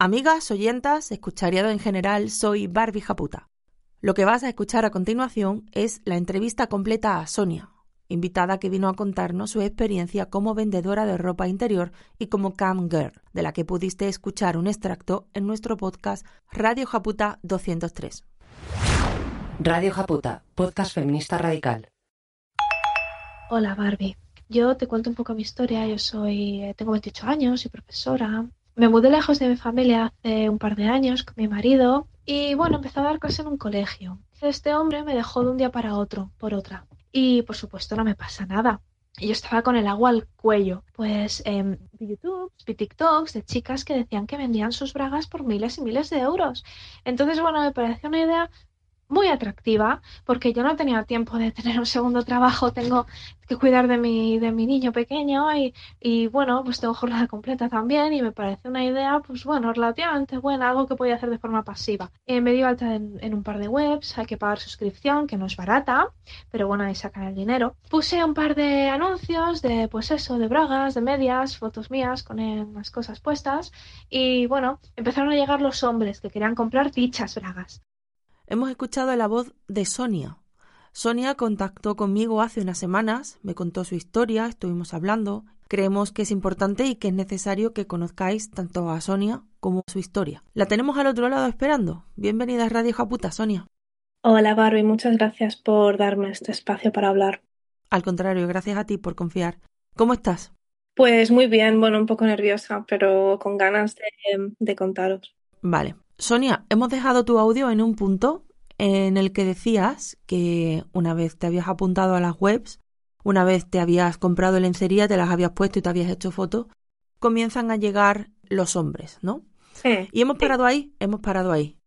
Amigas, oyentas, escuchariado en general, soy Barbie Japuta. Lo que vas a escuchar a continuación es la entrevista completa a Sonia, invitada que vino a contarnos su experiencia como vendedora de ropa interior y como cam girl, de la que pudiste escuchar un extracto en nuestro podcast Radio Japuta 203. Radio Japuta, podcast feminista radical. Hola Barbie, yo te cuento un poco mi historia. Yo soy, eh, tengo 28 años, soy profesora, me mudé lejos de mi familia hace un par de años con mi marido y bueno, empecé a dar clase en un colegio. Este hombre me dejó de un día para otro, por otra. Y por supuesto no me pasa nada. yo estaba con el agua al cuello. Pues eh, vi YouTube, vi TikToks de chicas que decían que vendían sus bragas por miles y miles de euros. Entonces, bueno, me pareció una idea muy atractiva porque yo no tenía tiempo de tener un segundo trabajo, tengo que cuidar de mi, de mi niño pequeño y, y bueno, pues tengo jornada completa también y me parece una idea, pues bueno, relativamente buena, algo que podía hacer de forma pasiva. Eh, me dio alta en, en, un par de webs, hay que pagar suscripción, que no es barata, pero bueno, ahí sacan el dinero. Puse un par de anuncios de, pues eso, de bragas, de medias, fotos mías con las cosas puestas y bueno, empezaron a llegar los hombres que querían comprar dichas bragas. Hemos escuchado la voz de Sonia. Sonia contactó conmigo hace unas semanas, me contó su historia, estuvimos hablando. Creemos que es importante y que es necesario que conozcáis tanto a Sonia como su historia. La tenemos al otro lado esperando. Bienvenida a Radio Japuta, Sonia. Hola Barbie, muchas gracias por darme este espacio para hablar. Al contrario, gracias a ti por confiar. ¿Cómo estás? Pues muy bien, bueno, un poco nerviosa, pero con ganas de, de contaros. Vale, Sonia, hemos dejado tu audio en un punto en el que decías que una vez te habías apuntado a las webs, una vez te habías comprado lencería, te las habías puesto y te habías hecho fotos, comienzan a llegar los hombres, ¿no? Sí, y hemos parado ahí, hemos parado ahí.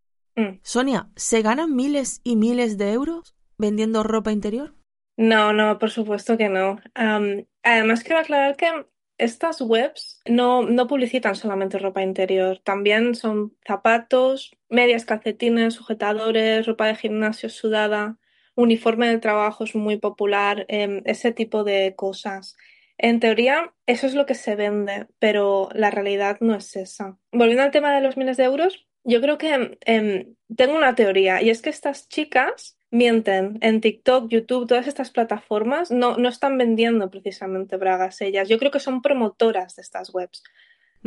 Sonia, ¿se ganan miles y miles de euros vendiendo ropa interior? No, no, por supuesto que no. Um, además, quiero aclarar que estas webs no, no publicitan solamente ropa interior, también son zapatos, medias, calcetines, sujetadores, ropa de gimnasio sudada, uniforme de trabajo es muy popular, eh, ese tipo de cosas. En teoría, eso es lo que se vende, pero la realidad no es esa. Volviendo al tema de los miles de euros, yo creo que eh, tengo una teoría y es que estas chicas mienten en TikTok, YouTube, todas estas plataformas no, no están vendiendo precisamente bragas ellas. Yo creo que son promotoras de estas webs.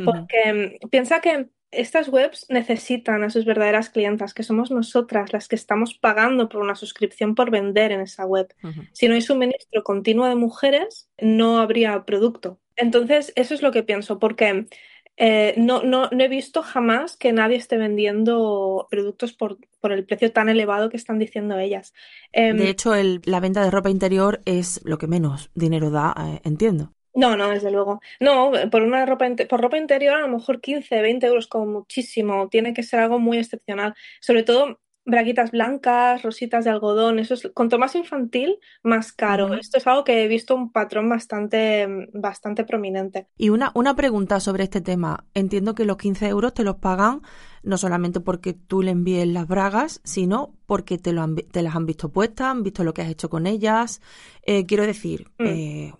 Porque mm, piensa que estas webs necesitan a sus verdaderas clientas, que somos nosotras las que estamos pagando por una suscripción por vender en esa web. Si no hay suministro continuo de mujeres, no habría producto. Entonces, eso es lo que pienso, porque eh, no, no, no, he visto jamás que nadie esté vendiendo productos por, por el precio tan elevado que están diciendo ellas. Eh, de hecho, el, la venta de ropa interior es lo que menos dinero da, eh, entiendo. No, no, desde luego. No, por una ropa por ropa interior a lo mejor 15, 20 euros como muchísimo. Tiene que ser algo muy excepcional. Sobre todo braguitas blancas, rositas de algodón, eso es, cuanto más infantil, más caro. Uh -huh. Esto es algo que he visto un patrón bastante, bastante prominente. Y una, una pregunta sobre este tema. Entiendo que los 15 euros te los pagan no solamente porque tú le envíes las bragas, sino porque te, lo han, te las han visto puestas, han visto lo que has hecho con ellas. Eh, quiero decir, Mm. eh,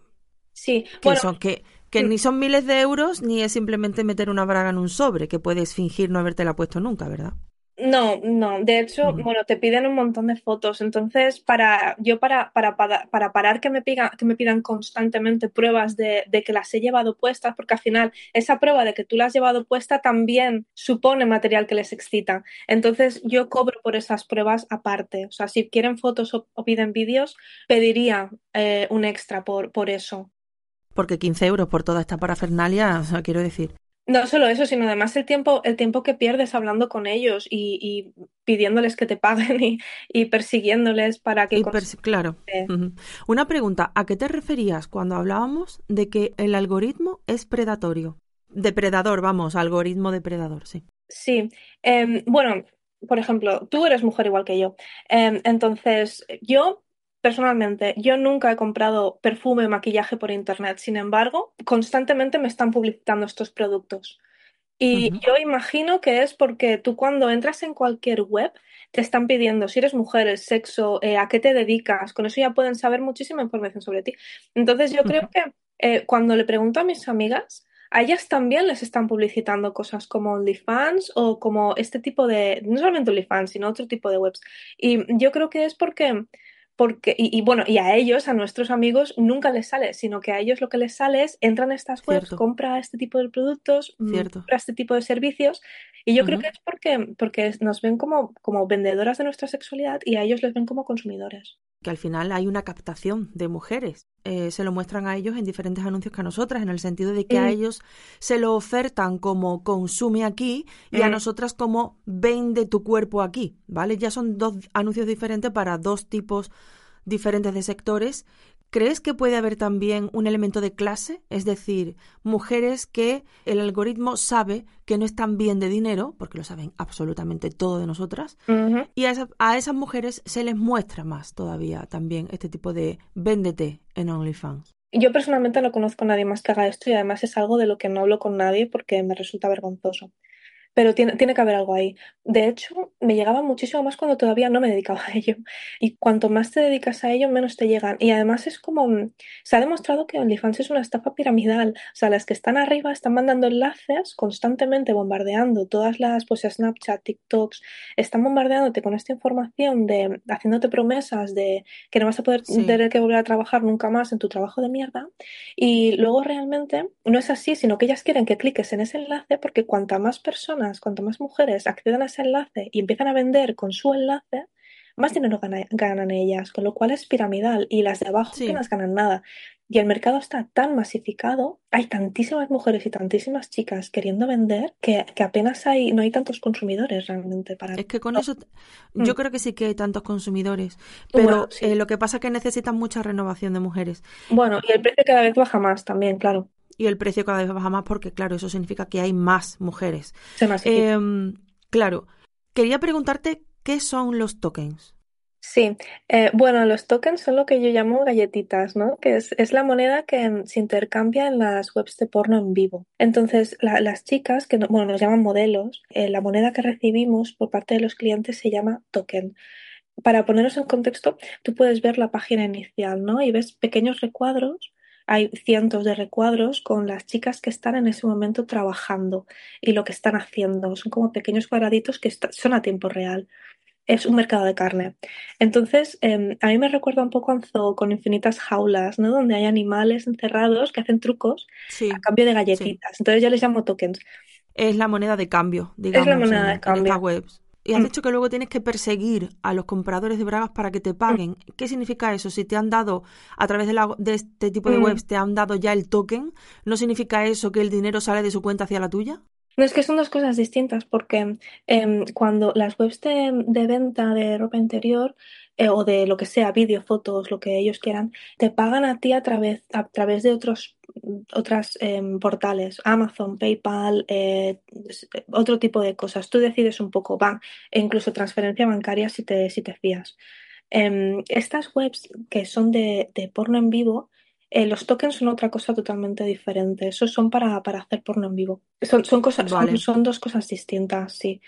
Sí, que, bueno, son, que, que Mm. ni son miles de euros ni es simplemente meter una braga en un sobre, que puedes fingir no habértela puesto nunca, ¿verdad? No, no. De hecho, bueno, te piden un montón de fotos. Entonces, para yo para, para, para, para parar que me, piga- que me pidan constantemente pruebas de, de que las he llevado puestas, porque al final esa prueba de que tú las has llevado puesta también supone material que les excita. Entonces, yo cobro por esas pruebas aparte. O sea, si quieren fotos o, o piden vídeos, pediría eh, un extra por, por eso. Porque 15 euros por toda esta parafernalia, o sea, quiero decir. No solo eso, sino además el tiempo, el tiempo que pierdes hablando con ellos y, y pidiéndoles que te paguen y, y persiguiéndoles para que Y claro. eh. Una pregunta, ¿a qué te referías cuando hablábamos de que el algoritmo es predatorio? Depredador, vamos, algoritmo depredador, sí. Sí, em, bueno, por ejemplo, tú eres mujer igual que yo. Em, entonces, yo personalmente, yo nunca he comprado perfume o maquillaje por internet. Sin embargo, constantemente me están publicitando estos productos. Y Ujú. yo imagino que es porque tú cuando entras en cualquier web te están pidiendo si eres mujer, el sexo, eh, a qué te dedicas. Con eso ya pueden saber muchísima información sobre ti. Entonces yo creo que eh, cuando le pregunto a mis amigas a ellas también les están publicitando cosas como OnlyFans o como este tipo de, no solamente OnlyFans, sino otro tipo de webs. Y yo creo que es porque porque, y, bueno, y a ellos, a nuestros amigos, nunca les sale, sino que a ellos lo que les sale es entran a estas webs, compra este tipo de productos, mm, compra este tipo de servicios, y yo creo que es porque, porque nos ven como, como vendedoras de nuestra sexualidad y a ellos les ven como consumidores que al final hay una captación de mujeres. Eh, se lo muestran a ellos en diferentes anuncios que a nosotras, en el sentido de que a mm. ellos se lo ofertan como consume aquí y a mm. nosotras como vende tu cuerpo aquí, ¿vale? Ya son dos anuncios diferentes para dos tipos diferentes de sectores ¿Crees que puede haber también un elemento de clase? Es decir, mujeres que el algoritmo sabe que no están bien de dinero, porque lo saben absolutamente todo de nosotras, y a, a, esas mujeres se les muestra más todavía también este tipo de véndete en OnlyFans. Yo personalmente no conozco a nadie más que haga esto y además es algo de lo que no hablo con nadie porque me resulta vergonzoso pero tiene, tiene que haber algo ahí. De hecho, me llegaba muchísimo más cuando todavía no me dedicaba a ello. Y cuanto más te dedicas a ello, menos te llegan. Y además es como, mm, se ha demostrado que OnlyFans es una estafa piramidal. O sea, las que están arriba están mandando enlaces constantemente, bombardeando todas las, pues Snapchat, TikToks, están bombardeándote con esta información de, haciéndote promesas de que no vas a poder tener que volver a trabajar nunca más en tu trabajo de mierda. Y luego realmente no es así, sino que ellas quieren que cliques en ese enlace porque cuanta más personas cuanto más mujeres accedan a ese enlace y empiezan a vender con su enlace, más dinero ganan, ellas, con lo cual es piramidal y las de abajo no apenas ganan nada. Y el mercado está tan masificado, hay tantísimas mujeres y tantísimas chicas queriendo vender que, apenas hay, no hay tantos consumidores realmente para. Es que con eso, yo mm. creo que sí que hay tantos consumidores, pero eh, lo que pasa es que necesitan mucha renovación de mujeres. Bueno, y el precio cada vez baja más también, claro y el precio cada vez baja más porque, claro, eso significa que hay más mujeres. Em, claro, quería preguntarte qué son los tokens. Sí, eh, bueno, los tokens son lo que yo llamo galletitas, ¿no? Que es, la moneda que se intercambia en las webs de porno en vivo. Entonces, las chicas, que bueno, nos llaman modelos, eh, la moneda que recibimos por parte de los clientes se llama token. Para ponernos en contexto, tú puedes ver la página inicial, ¿no? Y ves pequeños recuadros hay cientos de recuadros con las chicas que están en ese momento trabajando y lo que están haciendo. Son como pequeños cuadraditos que son a tiempo real. Es un mercado de carne. Entonces, em, a mí me recuerda un poco a un zoo con infinitas jaulas, ¿no? Donde hay animales encerrados que hacen trucos a cambio de galletitas. Entonces ya les llamo tokens. Es la moneda de cambio, digamos. Es la moneda de cambio. webs. Y has mm. dicho que luego tienes que perseguir a los compradores de bragas para que te paguen. Mm. ¿Qué significa eso? Si te han dado, a través de, de este tipo de mm. webs, te han dado ya el token, ¿no significa eso que el dinero sale de su cuenta hacia la tuya? No, es que son dos cosas distintas, porque em, cuando las webs de, de, venta de ropa interior eh, o de lo que sea, vídeo, fotos, lo que ellos quieran, te pagan a ti a través, a través de otros otras em, portales, Amazon, PayPal, eh, otro tipo de cosas. Tú decides un poco, van, e incluso transferencia bancaria si te, si te fías. Em, estas webs que son de, porno en vivo, eh, los tokens son otra cosa totalmente diferente. Esos son para, hacer porno en vivo. Son, son cosas, son, dos cosas distintas, sí.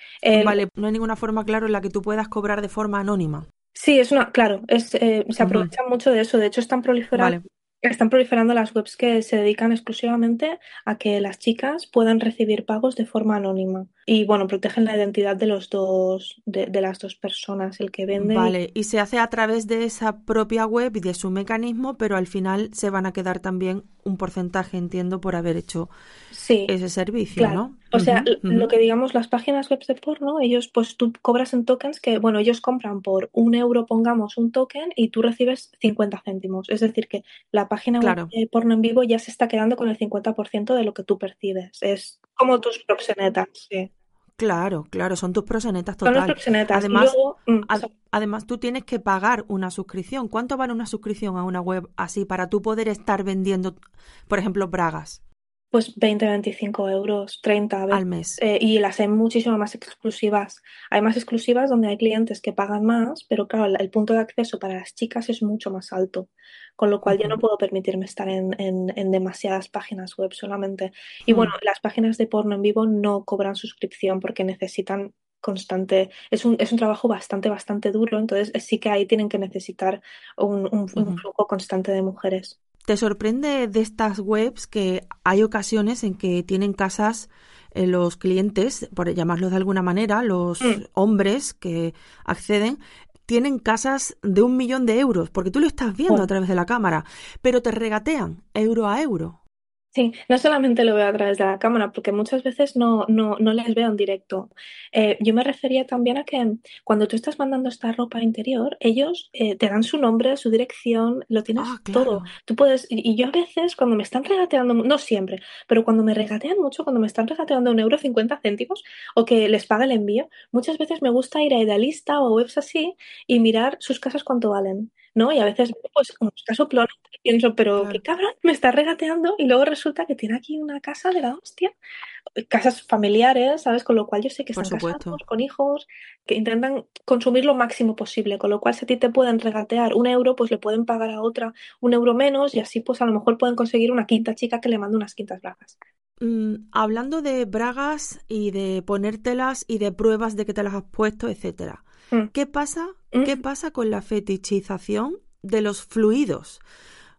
vale, no hay ninguna forma, claro, en la que tú puedas cobrar de forma anónima. Sí, es una, claro, es, eh, se aprovechan mucho de eso. De hecho, están proliferando, están proliferando las webs que se dedican exclusivamente a que las chicas puedan recibir pagos de forma anónima. Y bueno, protegen la identidad de los dos, de, de, las dos personas, el que vende. Vale, y se hace a través de esa propia web y de su mecanismo, pero al final se van a quedar también un porcentaje, entiendo, por haber hecho ese servicio, ¿no? O sea, lo que digamos las páginas web de porno, ellos pues tú cobras en tokens que, bueno, ellos compran por un euro, pongamos un token, y tú recibes 50 céntimos. Es decir, que la página web de porno en vivo ya se está quedando con el 50% de lo que tú percibes. Es como tus proxenetas, sí. Claro, claro, son tus proxenetas total. Son proxenetas. Además, mm, además, tú tienes que pagar una suscripción. ¿Cuánto vale una suscripción a una web así para tú poder estar vendiendo, por ejemplo, bragas? Pues 20, 25 euros, 30 al mes. Eh, y las hay muchísimo más exclusivas. Hay más exclusivas donde hay clientes que pagan más, pero claro, el, punto de acceso para las chicas es mucho más alto. Con lo cual yo no puedo permitirme estar en, en, demasiadas páginas web solamente. Y bueno, las páginas de porno en vivo no cobran suscripción porque necesitan constante, es un, es un trabajo bastante, bastante duro, entonces sí que ahí tienen que necesitar un, un flujo constante de mujeres. ¿Te sorprende de estas webs que hay ocasiones en que tienen casas eh, los clientes, por llamarlos de alguna manera, los Mm. hombres que acceden, tienen casas de un millón de euros, porque tú lo estás viendo Oh. a través de la cámara, pero te regatean euro a euro. Sí, no solamente lo veo a través de la cámara, porque muchas veces no, no, no les veo en directo. Eh, yo me refería también a que cuando tú estás mandando esta ropa interior, ellos eh, te dan su nombre, su dirección, lo tienes Ah, claro. todo. Tú puedes, y, y yo a veces cuando me están regateando, no siempre, pero cuando me regatean mucho, cuando me están regateando un euro cincuenta céntimos o que les paga el envío, muchas veces me gusta ir a Idealista o webs así y mirar sus casas cuánto valen. ¿No? Y a veces, pues, como caso plano, pienso, pero Claro. qué cabrón, me está regateando y luego resulta que tiene aquí una casa de la hostia. Casas familiares, ¿sabes? Con lo cual yo sé que están casados, con hijos, que intentan consumir lo máximo posible, con lo cual si a ti te pueden regatear un euro, pues le pueden pagar a otra un euro menos y así pues a lo mejor pueden conseguir una quinta chica que le mande unas quintas bragas. Mm, hablando de bragas y de ponértelas y de pruebas de que te las has puesto, etcétera. Mm. ¿Qué pasa? Mm. ¿Qué pasa con la fetichización de los fluidos?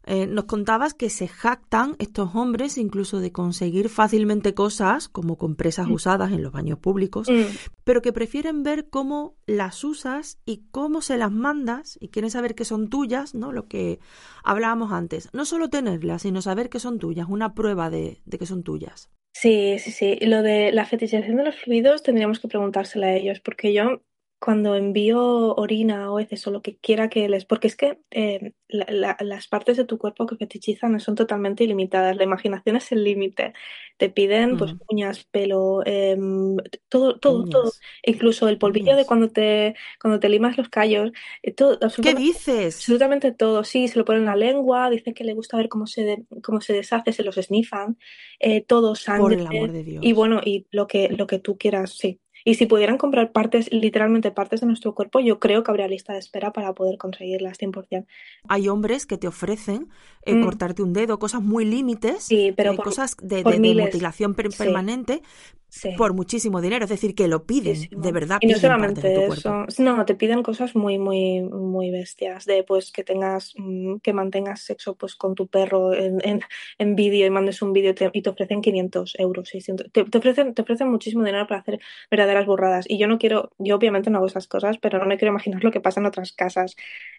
Eh, nos contabas que se jactan estos hombres incluso de conseguir fácilmente cosas como compresas Mm. usadas en los baños públicos, Mm. pero que prefieren ver cómo las usas y cómo se las mandas y quieren saber que son tuyas, ¿no? Lo que hablábamos antes. No solo tenerlas, sino saber que son tuyas, una prueba de, de que son tuyas. Sí, sí, sí. Lo de la fetichización de los fluidos tendríamos que preguntársela a ellos, porque yo cuando envío orina o heces o lo que quiera que les... Porque es que eh, la- la- las partes de tu cuerpo que fetichizan son totalmente ilimitadas. La imaginación es el límite. Te piden pues Ujú. uñas, pelo, em, todo, todo, todo. Incluso el polvillo de cuando te, cuando te limas los callos. eh, todo, ¿Qué dices? Absolutamente todo, sí, se lo ponen en la lengua, dicen que le gusta ver cómo se, de- cómo se deshace, se los snifan, eh, todo Por sangre el amor de Dios. y bueno, y lo que, lo que tú quieras, sí. Y si pudieran comprar partes, literalmente partes de nuestro cuerpo, yo creo que habría lista de espera para poder conseguirlas 100%. Hay hombres que te ofrecen eh, Mm. cortarte un dedo, cosas muy límites, Sí, pero eh, por- cosas de, mutilación per- permanente Sí. Por muchísimo dinero. Es decir, que lo piden, Muchísimo. de verdad Y no solamente eso, no, te piden cosas muy, muy, muy bestias, de pues que tengas, mm, que mantengas sexo pues con tu perro en, en, en vídeo y mandes un vídeo y te ofrecen 500 euros, 600, te, te ofrecen, te ofrecen muchísimo dinero para hacer verdaderas burradas. Y yo no quiero, yo obviamente no hago esas cosas, pero no me quiero imaginar lo que pasa en otras casas.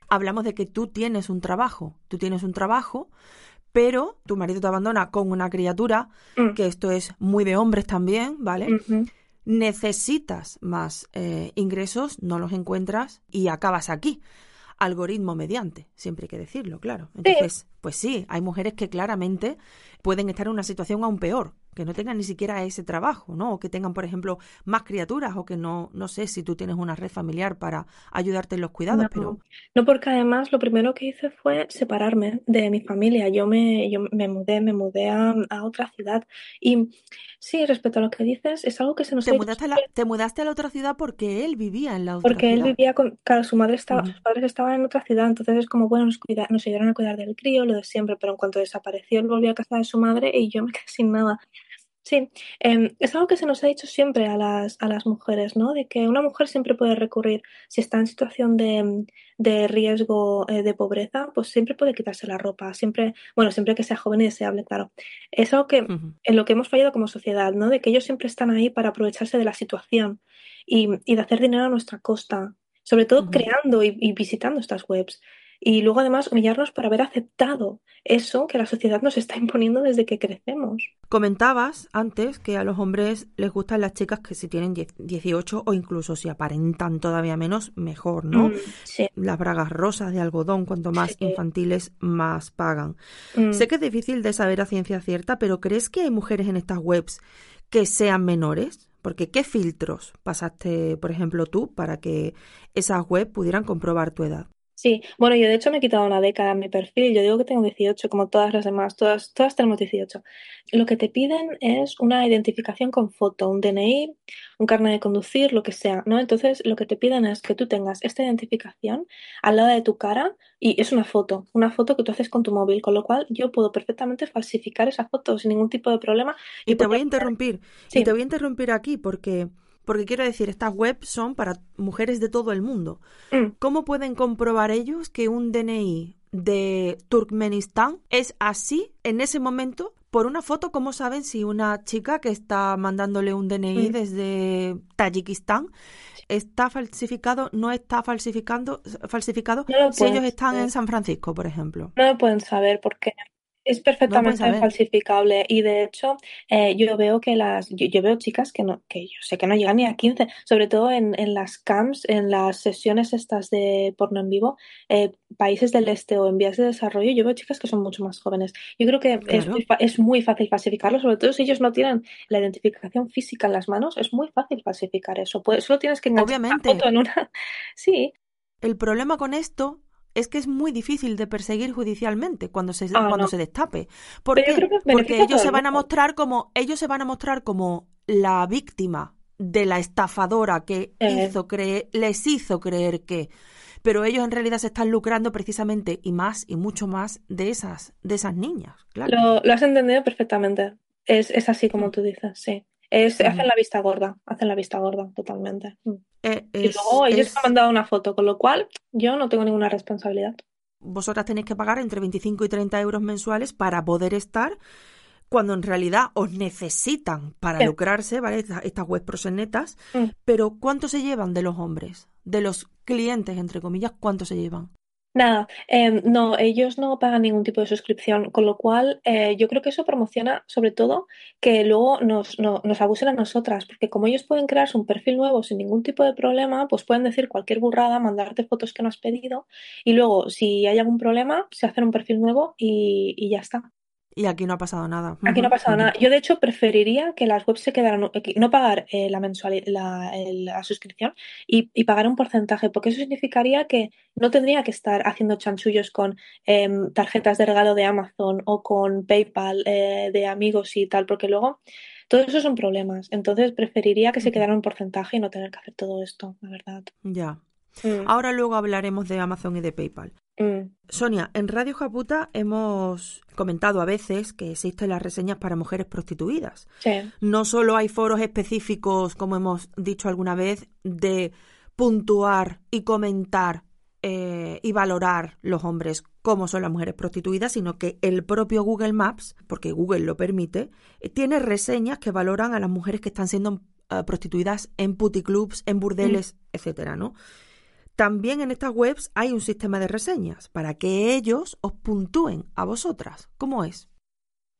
Hablamos de que tú tienes un trabajo, tú tienes un trabajo, pero tu marido te abandona con una criatura, Mm. que esto es muy de hombres también, ¿vale? Necesitas más eh, ingresos, no los encuentras y acabas aquí. Algoritmo mediante, siempre hay que decirlo, claro. Entonces, pues sí, hay mujeres que claramente pueden estar en una situación aún peor, que no tengan ni siquiera ese trabajo, ¿no? O que tengan, por ejemplo, más criaturas o que no, no sé si tú tienes una red familiar para ayudarte en los cuidados, No, pero no, porque además lo primero que hice fue separarme de mi familia. Yo me, yo me mudé, me mudé a, a otra ciudad. Y sí, respecto a lo que dices, es algo que se nos te ha mudaste a la, te mudaste a la otra ciudad porque él vivía en la otra porque él vivía con, claro, su madre estaba, sus padres estaban en otra ciudad, entonces es como, bueno, nos, cuida- nos ayudaron a cuidar del crío, lo de siempre, pero en cuanto desapareció, él volvió a casa de su madre y yo me quedé sin nada. Sí, em, es algo que se nos ha dicho siempre a las, a las mujeres, ¿no? De que una mujer siempre puede recurrir, si está en situación de, de riesgo eh, de pobreza, pues siempre puede quitarse la ropa, siempre, bueno, siempre que sea joven y deseable, claro. Es algo que en lo que hemos fallado como sociedad, ¿no? De que ellos siempre están ahí para aprovecharse de la situación y, y de hacer dinero a nuestra costa, sobre todo creando y, y visitando estas webs. Y luego además humillarnos por haber aceptado eso que la sociedad nos está imponiendo desde que crecemos. Comentabas antes que a los hombres les gustan las chicas que si tienen 10 18 o incluso si aparentan todavía menos, mejor, ¿no? Mm, sí. Las bragas rosas de algodón, cuanto más Sí. infantiles, más pagan. Mm. Sé que es difícil de saber a ciencia cierta, pero ¿crees que hay mujeres en estas webs que sean menores? Porque ¿qué filtros pasaste, por ejemplo, tú para que esas webs pudieran comprobar tu edad? Sí, bueno, yo de hecho me he quitado una década en mi perfil. Yo digo que tengo 18, como todas las demás, todas, todas tenemos 18. Lo que te piden es una identificación con foto, un DNI, un carnet de conducir, lo que sea, ¿no? Entonces, lo que te piden es que tú tengas esta identificación al lado de tu cara y es una foto, una foto que tú haces con tu móvil, con lo cual yo puedo perfectamente falsificar esa foto sin ningún tipo de problema. Y te voy a interrumpir, Sí. y te voy a interrumpir aquí porque, porque quiero decir, estas webs son para mujeres de todo el mundo. Mm, ¿Cómo pueden comprobar ellos que un DNI de Turkmenistán es así en ese momento por una foto, ¿cómo saben si una chica que está mandándole un DNI Mm. desde Tayikistán está falsificado, no está falsificando, falsificado No si ellos están en. San Francisco, por ejemplo? No lo pueden saber porque es perfectamente falsificable. Y de hecho eh, yo veo que las yo, yo veo chicas que no que yo sé que no llegan ni a 15 sobre todo en, en las camps en las sesiones estas de porno en vivo eh, países del este o en vías de desarrollo yo veo chicas que son mucho más jóvenes. Yo creo que es, muy, es muy fácil falsificarlo sobre todo si ellos no tienen la identificación física en las manos es muy fácil falsificar eso. Solo tienes que enganchar una foto en una sí. El problema con esto es que es muy difícil de perseguir judicialmente cuando se, Ah, cuando no. se destape. Porque ellos se van a mostrar como ellos se van a mostrar como la víctima de la estafadora que Eh. hizo creer, les hizo creer que pero ellos en realidad se están lucrando precisamente y más y mucho más de esas de esas niñas, claro. Lo, lo has entendido perfectamente. Es, es así como tú dices, sí. Es, hacen la vista gorda, hacen la vista gorda, totalmente. Mm. Eh, Y luego ellos es- me han mandado una foto, con lo cual yo no tengo ninguna responsabilidad. vosotras tenéis que pagar entre 25 y 30 euros mensuales para poder estar cuando en realidad os necesitan para Sí. lucrarse, ¿vale? Estas, estas web prosenetas. Mm. Pero ¿cuánto se llevan de los hombres? De los clientes, entre comillas, ¿cuánto se llevan? Nada, em, no, ellos no pagan ningún tipo de suscripción, con lo cual eh, yo creo que eso promociona sobre todo que luego nos, no- nos abusen a nosotras, porque como ellos pueden crearse un perfil nuevo sin ningún tipo de problema, pues pueden decir cualquier burrada, mandarte fotos que no has pedido y luego si hay algún problema, se hacen un perfil nuevo y ya está. Y aquí no ha pasado nada. Aquí no ha pasado nada. Yo, de hecho, preferiría que las webs se quedaran, eh, no pagar eh, la mensualidad, la, la suscripción y, y pagar un porcentaje, porque eso significaría que no tendría que estar haciendo chanchullos con em, tarjetas de regalo de Amazon o con PayPal eh, de amigos y tal, porque luego todos esos son problemas. Entonces, preferiría que se quedara un porcentaje y no tener que hacer todo esto, la verdad. Ya. Mm, Ahora luego hablaremos de Amazon y de PayPal. Mm, Sonia, en Radio Japuta hemos comentado a veces que existen las reseñas para mujeres prostituidas. sí. No solo hay foros específicos, como hemos dicho alguna vez, de puntuar y comentar eh, y valorar los hombres como son las mujeres prostituidas, sino que el propio Google Maps, porque Google lo permite, eh, tiene reseñas que valoran a las mujeres que están siendo eh, prostituidas en puticlubs, en burdeles, etcétera, ¿no? También en estas webs hay un sistema de reseñas para que ellos os puntúen a vosotras. ¿Cómo es?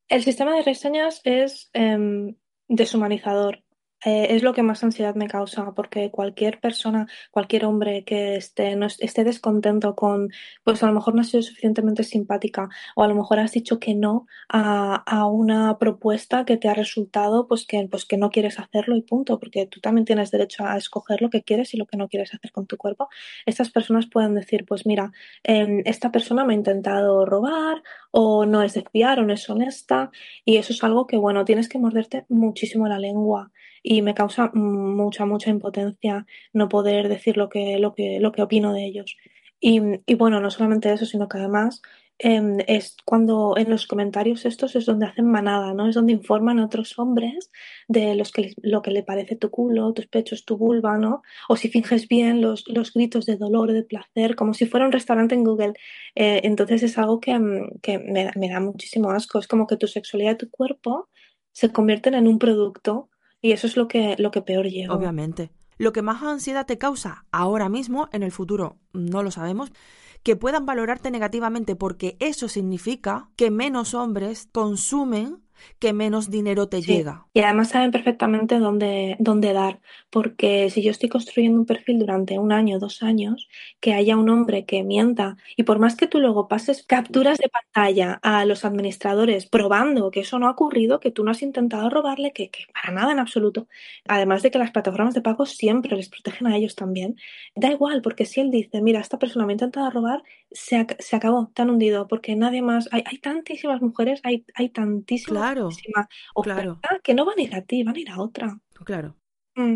El sistema de reseñas es em, deshumanizador. Eh, es lo que más ansiedad me causa, porque cualquier persona, cualquier hombre que esté, no es- esté descontento con, pues a lo mejor no has sido suficientemente simpática, o a lo mejor has dicho que no a, a una propuesta que te ha resultado, pues que, pues que no quieres hacerlo y punto, porque tú también tienes derecho a escoger lo que quieres y lo que no quieres hacer con tu cuerpo. Estas personas pueden decir, pues mira, em, esta persona me ha intentado robar, o no es de fiar, o no es honesta, y eso es algo que, bueno, tienes que morderte muchísimo la lengua y me causa mucha, mucha impotencia no poder decir lo que, lo que, lo que opino de ellos. Y, y bueno, no solamente eso, sino que además em, es cuando en los comentarios estos es donde hacen manada, ¿no? Es donde informan a otros hombres de los que, lo que le parece tu culo, tus pechos, tu vulva, ¿no? O si finges bien los, los gritos de dolor, de placer, como si fuera un restaurante en Google. Eh, entonces es algo que, mm, que me, me da muchísimo asco. Es como que tu sexualidad y tu cuerpo se convierten en un producto y eso es lo que, lo que peor llevo. Obviamente. Lo que más ansiedad te causa ahora mismo, en el futuro no lo sabemos, que puedan valorarte negativamente porque eso significa que menos hombres consumen, que menos dinero te Sí. llega. Y además saben perfectamente dónde, dónde dar, porque si yo estoy construyendo un perfil durante un año, dos años, que haya un hombre que mienta, y por más que tú luego pases capturas de pantalla a los administradores probando que eso no ha ocurrido, que tú no has intentado robarle, que, que para nada en absoluto, además de que las plataformas de pago siempre les protegen a ellos también, da igual, porque si él dice, mira, esta persona me ha intentado robar, se, ac- se acabó, te han hundido, porque nadie más, hay, hay tantísimas mujeres, hay, hay tantísimas Claro, claro. que no van a ir a ti, van a ir a otra. Claro. Mm,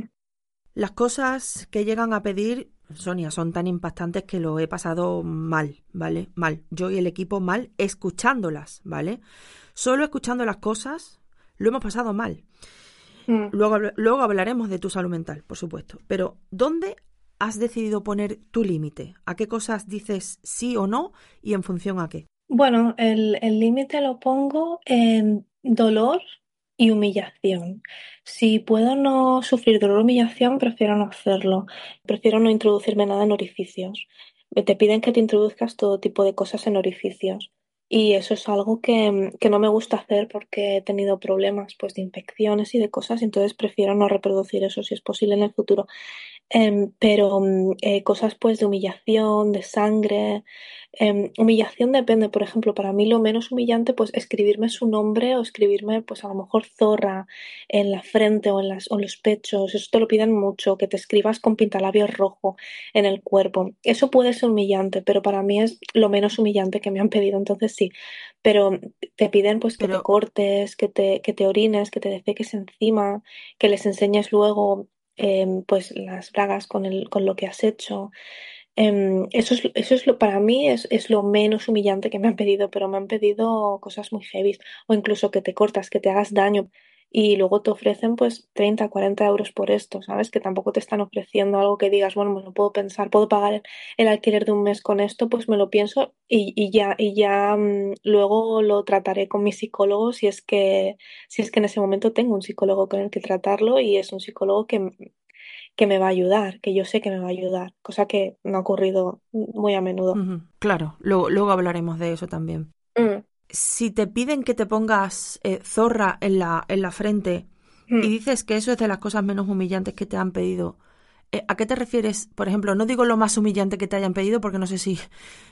Las cosas que llegan a pedir, Sonia, son tan impactantes que lo he pasado mal, ¿vale? Mal. Yo y el equipo mal escuchándolas, ¿vale? Solo escuchando las cosas lo hemos pasado mal. mm. Luego, luego hablaremos de tu salud mental, por supuesto. Pero, ¿dónde has decidido poner tu límite? ¿A qué cosas dices sí o no y en función a qué? Bueno, el límite lo pongo en dolor y humillación. Si puedo no sufrir dolor o humillación, prefiero no hacerlo. Prefiero no introducirme nada en orificios. Te piden que te introduzcas todo tipo de cosas en orificios. Y eso es algo que, que no me gusta hacer porque he tenido problemas pues, de infecciones y de cosas, entonces prefiero no reproducir eso si es posible en el futuro. Em, pero mm, eh, cosas pues de humillación, de sangre. em, humillación depende, por ejemplo, para mí lo menos humillante pues escribirme su nombre o escribirme pues a lo mejor zorra en la frente o en las, o en los pechos. Eso te lo piden mucho, que te escribas con pintalabios rojo en el cuerpo. Eso puede ser humillante, pero para mí es lo menos humillante que me han pedido, entonces sí. Pero te piden pues que te cortes, que te, que te orines, que te defeques encima, que les enseñes luego em, pues las bragas con el, con lo que has hecho. Em, eso es, eso es lo, para mí es, es lo menos humillante que me han pedido, pero me han pedido cosas muy heavy, o incluso que te cortas, que te hagas daño, y luego te ofrecen pues 30 40 euros por esto, ¿sabes? Que tampoco te están ofreciendo algo que digas, bueno, me lo puedo pensar, puedo pagar el, el alquiler de un mes con esto, pues me lo pienso y, y ya, y ya mm, luego lo trataré con mi psicólogo si es que, si es que en ese momento tengo un psicólogo con el que tratarlo y es un psicólogo que, que me va a ayudar, que yo sé que me va a ayudar, cosa que no ha ocurrido muy a menudo. claro, luego, luego hablaremos de eso también. Mm, Si te piden que te pongas eh, zorra en la, en la frente y mm, dices que eso es de las cosas menos humillantes que te han pedido, eh, ¿a qué te refieres? Por ejemplo, no digo lo más humillante que te hayan pedido porque no sé si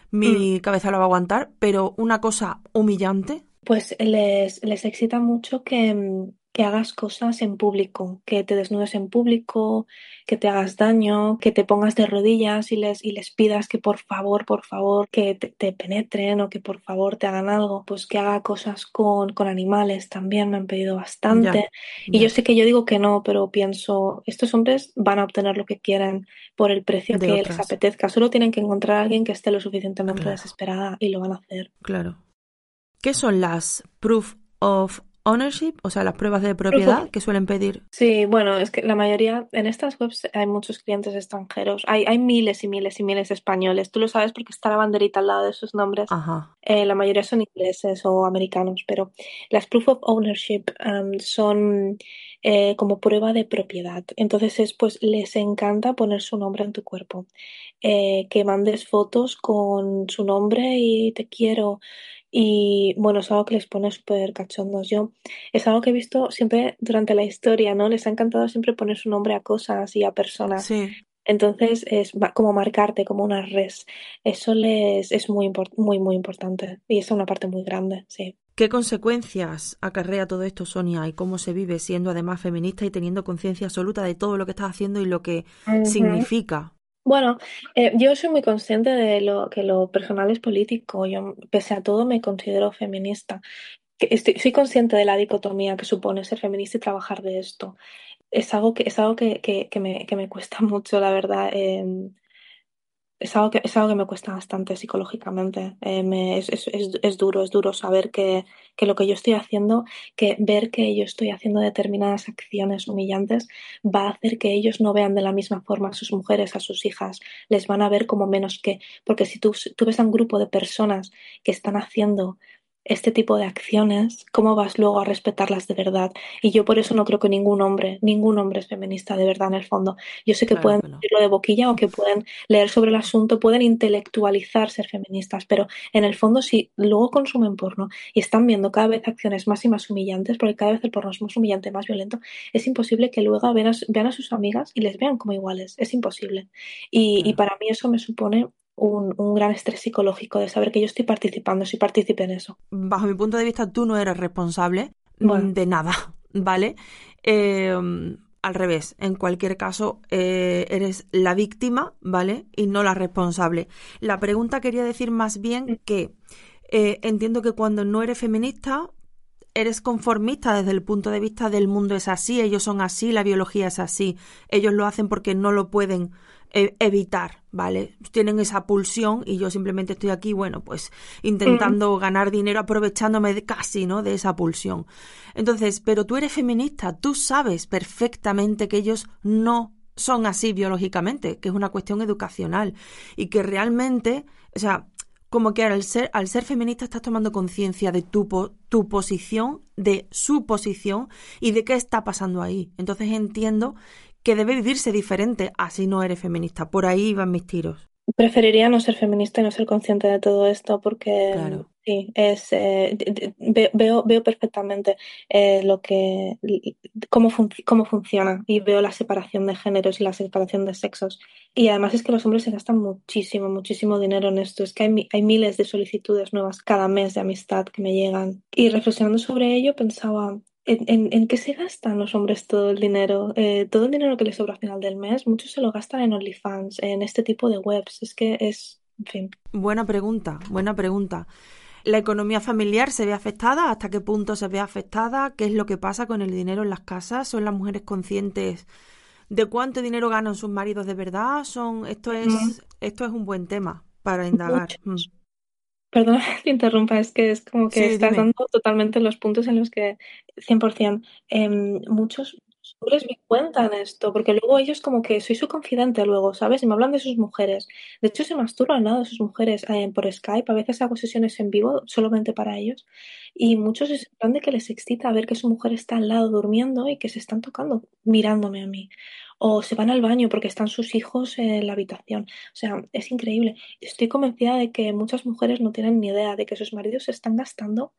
mm. mi cabeza lo va a aguantar, pero una cosa humillante. Pues les, les excita mucho que, mm, que hagas cosas en público, que te desnudes en público, que te hagas daño, que te pongas de rodillas y les, y les pidas que por favor, por favor, que te, te penetren o que por favor te hagan algo. Pues que haga cosas con, con animales también me han pedido bastante. Y yo sé que yo digo que no, pero pienso, estos hombres van a obtener lo que quieren por el precio de que les apetezca. Solo tienen que encontrar a alguien que esté lo suficientemente Claro, desesperada y lo van a hacer. claro. ¿Qué son las proof of ownership? O sea, las pruebas de propiedad que suelen pedir. Sí, bueno, es que la mayoría, en estas webs hay muchos clientes extranjeros, hay, hay miles y miles y miles de españoles, tú lo sabes porque está la banderita al lado de sus nombres, Ajá. Eh, la mayoría son ingleses o americanos, pero las proof of ownership um, son eh, como prueba de propiedad, entonces es pues les encanta poner su nombre en tu cuerpo, Eh, que mandes fotos con su nombre y te quiero. Y bueno, es algo que les pone súper cachondos. Yo es algo que he visto siempre durante la historia, ¿no? Les ha encantado siempre poner su nombre a cosas y a personas. Sí. Entonces es como marcarte como una res. Eso les es muy muy muy importante y es una parte muy grande, sí. ¿Qué consecuencias acarrea todo esto, Sonia? ¿Y cómo se vive siendo además feminista y teniendo conciencia absoluta de todo lo que estás haciendo y lo que significa? Bueno, eh, yo soy muy consciente de lo que lo personal es político. Yo, pese a todo, me considero feminista. Estoy- soy consciente de la dicotomía que supone ser feminista y trabajar de esto. Es algo que, es algo que, que, que me, que me cuesta mucho, la verdad. em, Es algo que, es algo que me cuesta bastante psicológicamente. Eh, es, es, es duro, es duro saber que, que lo que yo estoy haciendo, que ver que yo estoy haciendo determinadas acciones humillantes, va a hacer que ellos no vean de la misma forma a sus mujeres, a sus hijas, les van a ver como menos que. Porque si tú, tú ves a un grupo de personas que están haciendo este tipo de acciones, ¿cómo vas luego a respetarlas de verdad? Y yo por eso no creo que ningún hombre, ningún hombre es feminista de verdad en el fondo. Yo sé que Claro pueden decirlo de boquilla o que pueden leer sobre el asunto, pueden intelectualizar ser feministas, pero en el fondo si luego consumen porno y están viendo cada vez acciones más y más humillantes, porque cada vez el porno es más humillante, más violento, es imposible que luego vean a, vean a sus amigas y les vean como iguales, es imposible. Y, y para mí eso me supone un, un gran estrés psicológico de saber que yo estoy participando, si participe en eso. Bajo mi punto de vista, tú no eres responsable Bueno. mm, de nada, ¿vale? Eh, al revés, en cualquier caso, eh, eres la víctima, ¿vale? Y no la responsable. La pregunta quería decir más bien que eh, entiendo que cuando no eres feminista, eres conformista desde el punto de vista del mundo es así, ellos son así, la biología es así, ellos lo hacen porque no lo pueden eh, evitar, ¿vale? Tienen esa pulsión y yo simplemente estoy aquí, bueno, pues intentando ganar dinero aprovechándome de, casi, ¿no? De esa pulsión. Entonces, pero tú eres feminista, tú sabes perfectamente que ellos no son así biológicamente, que es una cuestión educacional y que realmente, o sea, como que al ser, al ser feminista estás tomando conciencia de tu, tu posición, de su posición y de qué está pasando ahí. Entonces entiendo que debe vivirse diferente así no eres feminista. Por ahí van mis tiros. Preferiría no ser feminista y no ser consciente de todo esto porque sí, es eh, veo, veo perfectamente eh, lo que cómo, cómo funciona y veo la separación de géneros y la separación de sexos. Y además es que los hombres se gastan muchísimo, muchísimo dinero en esto. Es que hay, hay miles de solicitudes nuevas cada mes de amistad que me llegan. Y reflexionando sobre ello pensaba, ¿En, qué se gastan los hombres todo el dinero? Eh, todo el dinero que les sobra a final del mes, muchos se lo gastan en OnlyFans, en este tipo de webs. Es que es, en fin. Buena pregunta, buena pregunta. ¿La economía familiar se ve afectada? ¿Hasta qué punto se ve afectada? ¿Qué es lo que pasa con el dinero en las casas? ¿Son las mujeres conscientes de cuánto dinero ganan sus maridos de verdad? Son esto es esto es un buen tema para indagar. Perdona que te interrumpa, es que es como que estás dando totalmente los puntos en los que 100% eh, em, muchos hombres me cuentan esto, porque luego ellos como que soy su confidente luego, ¿sabes? Y me hablan de sus mujeres. De hecho, se masturban al lado de sus mujeres eh, por Skype. A veces hago sesiones en vivo solamente para ellos. Y muchos es plan de que les excita ver que su mujer está al lado durmiendo y que se están tocando mirándome a mí o se van al baño porque están sus hijos en la habitación. O sea, es increíble. Estoy convencida de que muchas mujeres no tienen ni idea de que sus maridos se están gastando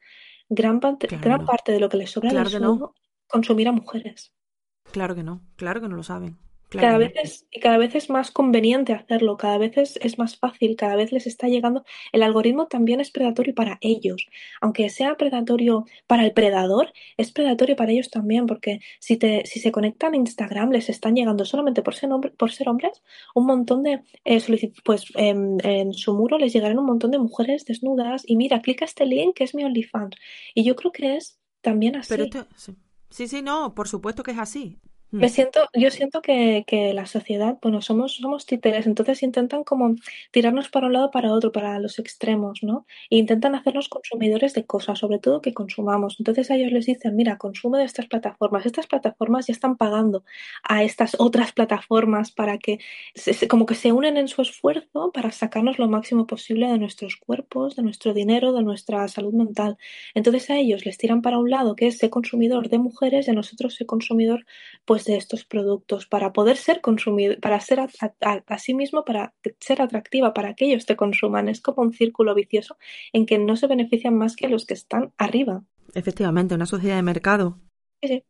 gran, parte, gran parte de lo que les sobra claro del consumir a mujeres. Claro que no, claro que no lo saben cada vez es, cada vez es más conveniente hacerlo, cada vez es, más fácil, cada vez les está llegando. El algoritmo también es predatorio para ellos. Aunque sea predatorio para el predador, es predatorio para ellos también, porque si, te, si se conectan a Instagram, les están llegando solamente por ser, por ser hombres un montón de eh, Pues en, su muro les llegarán un montón de mujeres desnudas y mira, clica este link que es mi OnlyFans. Y yo creo que es también así. sí, sí, no, por supuesto que es así. Me siento, yo siento que, que, la sociedad, bueno, somos, somos títeres, entonces intentan como tirarnos para un lado para otro, para los extremos, ¿no? E intentan hacernos consumidores de cosas, sobre todo que consumamos. Entonces a ellos les dicen, mira, consume de estas plataformas. Estas plataformas ya están pagando a estas otras plataformas para que, como que se unen en su esfuerzo para sacarnos lo máximo posible de nuestros cuerpos, de nuestro dinero, de nuestra salud mental. Entonces a ellos les tiran para un lado, que es ser consumidor de mujeres, y a nosotros ser consumidor, pues de estos productos para poder ser consumido, para ser a, sí mismo, para ser atractiva, para que ellos te consuman. Es como un círculo vicioso en que no se benefician más que los que están arriba. Efectivamente, una sociedad de mercado. Sí, sí.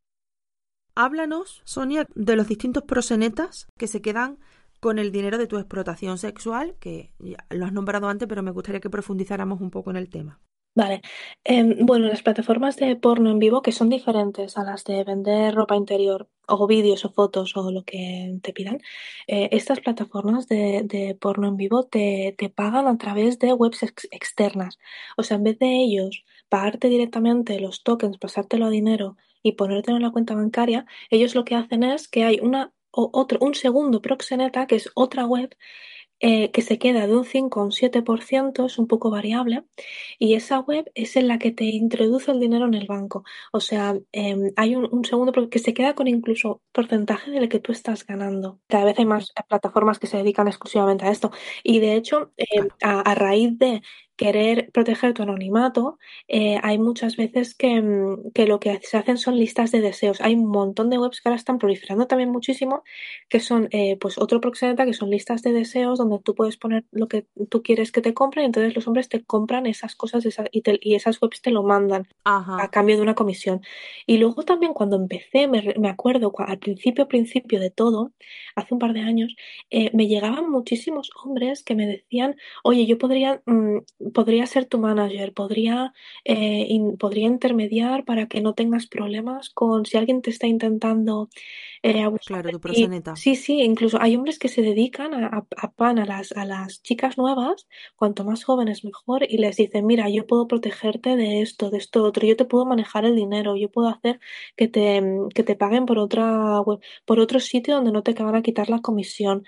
Háblanos, Sonia, de los distintos prosenetas que se quedan con el dinero de tu explotación sexual, que ya lo has nombrado antes, pero me gustaría que profundizáramos un poco en el tema. Vale. Em, bueno, las plataformas de porno en vivo que son diferentes a las de vender ropa interior o vídeos o fotos o lo que te pidan, eh, estas plataformas de, porno en vivo te, pagan a través de webs externas. O sea, en vez de ellos pagarte directamente los tokens, pasártelo a dinero y ponértelo en la cuenta bancaria, ellos lo que hacen es que hay una o otro, un segundo proxeneta, que es otra web, eh, que se queda de un 5 a un 7%, es un poco variable, y esa web es en la que te introduce el dinero en el banco. O sea, em, hay un, segundo que se queda con incluso porcentaje de lo que tú estás ganando. Cada vez hay más plataformas que se dedican exclusivamente a esto. Y de hecho, em, a, raíz de querer proteger tu anonimato, eh, hay muchas veces mm, que, lo que se hacen son listas de deseos. Hay un montón de webs que ahora están proliferando también muchísimo, que son eh, pues otro proxeneta, que son listas de deseos donde tú puedes poner lo que tú quieres que te compren, y entonces los hombres te compran esas cosas y, y, esas webs te lo mandan a cambio de una comisión. Y luego también cuando empecé, me, me acuerdo, al principio, principio de todo, hace un par de años, eh, me llegaban muchísimos hombres que me decían, oye, yo podría... Mm, podría ser tu manager, podría, eh, podría intermediar para que no tengas problemas con si alguien te está intentando eh, Claro, tu proxeneta. Sí, sí, incluso hay hombres que se dedican a, pan a las, a las chicas nuevas, cuanto más jóvenes mejor, y les dicen, mira, yo puedo protegerte de esto, de esto, otro, yo te puedo manejar el dinero, yo puedo hacer que te, que te paguen por otra web, por otro sitio donde no te van a quitar la comisión.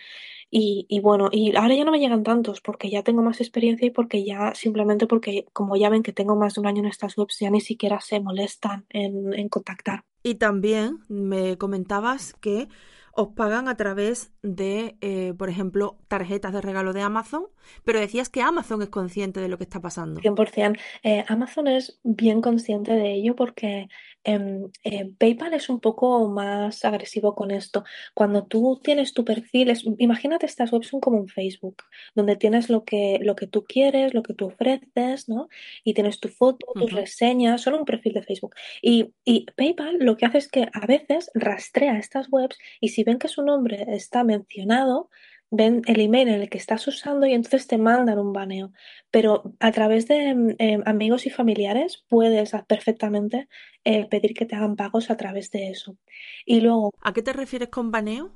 Y, bueno, y ahora ya no me llegan tantos porque ya tengo más experiencia y porque ya, simplemente porque como ya ven que tengo más de un año en estas webs, ya ni siquiera se molestan en, en contactar. Y también me comentabas que os pagan a través de, eh, por ejemplo, tarjetas de regalo de Amazon, pero decías que Amazon es consciente de lo que está pasando. 100%. Eh, Amazon es bien consciente de ello porque em, eh, PayPal es un poco más agresivo con esto. Cuando tú tienes tu perfil, es- imagínate estas webs son como un Facebook, donde tienes lo que, lo que tú quieres, lo que tú ofreces, ¿no? Y tienes tu foto, tus reseñas, solo un perfil de Facebook. Y, y PayPal lo que hace es que a veces rastrea estas webs y si ven que su nombre está mencionado, ven el email en el que estás usando y entonces te mandan un baneo. Pero a través de mm, eh, amigos y familiares puedes perfectamente eh, pedir que te hagan pagos a través de eso. Y luego, ¿A qué te refieres con baneo?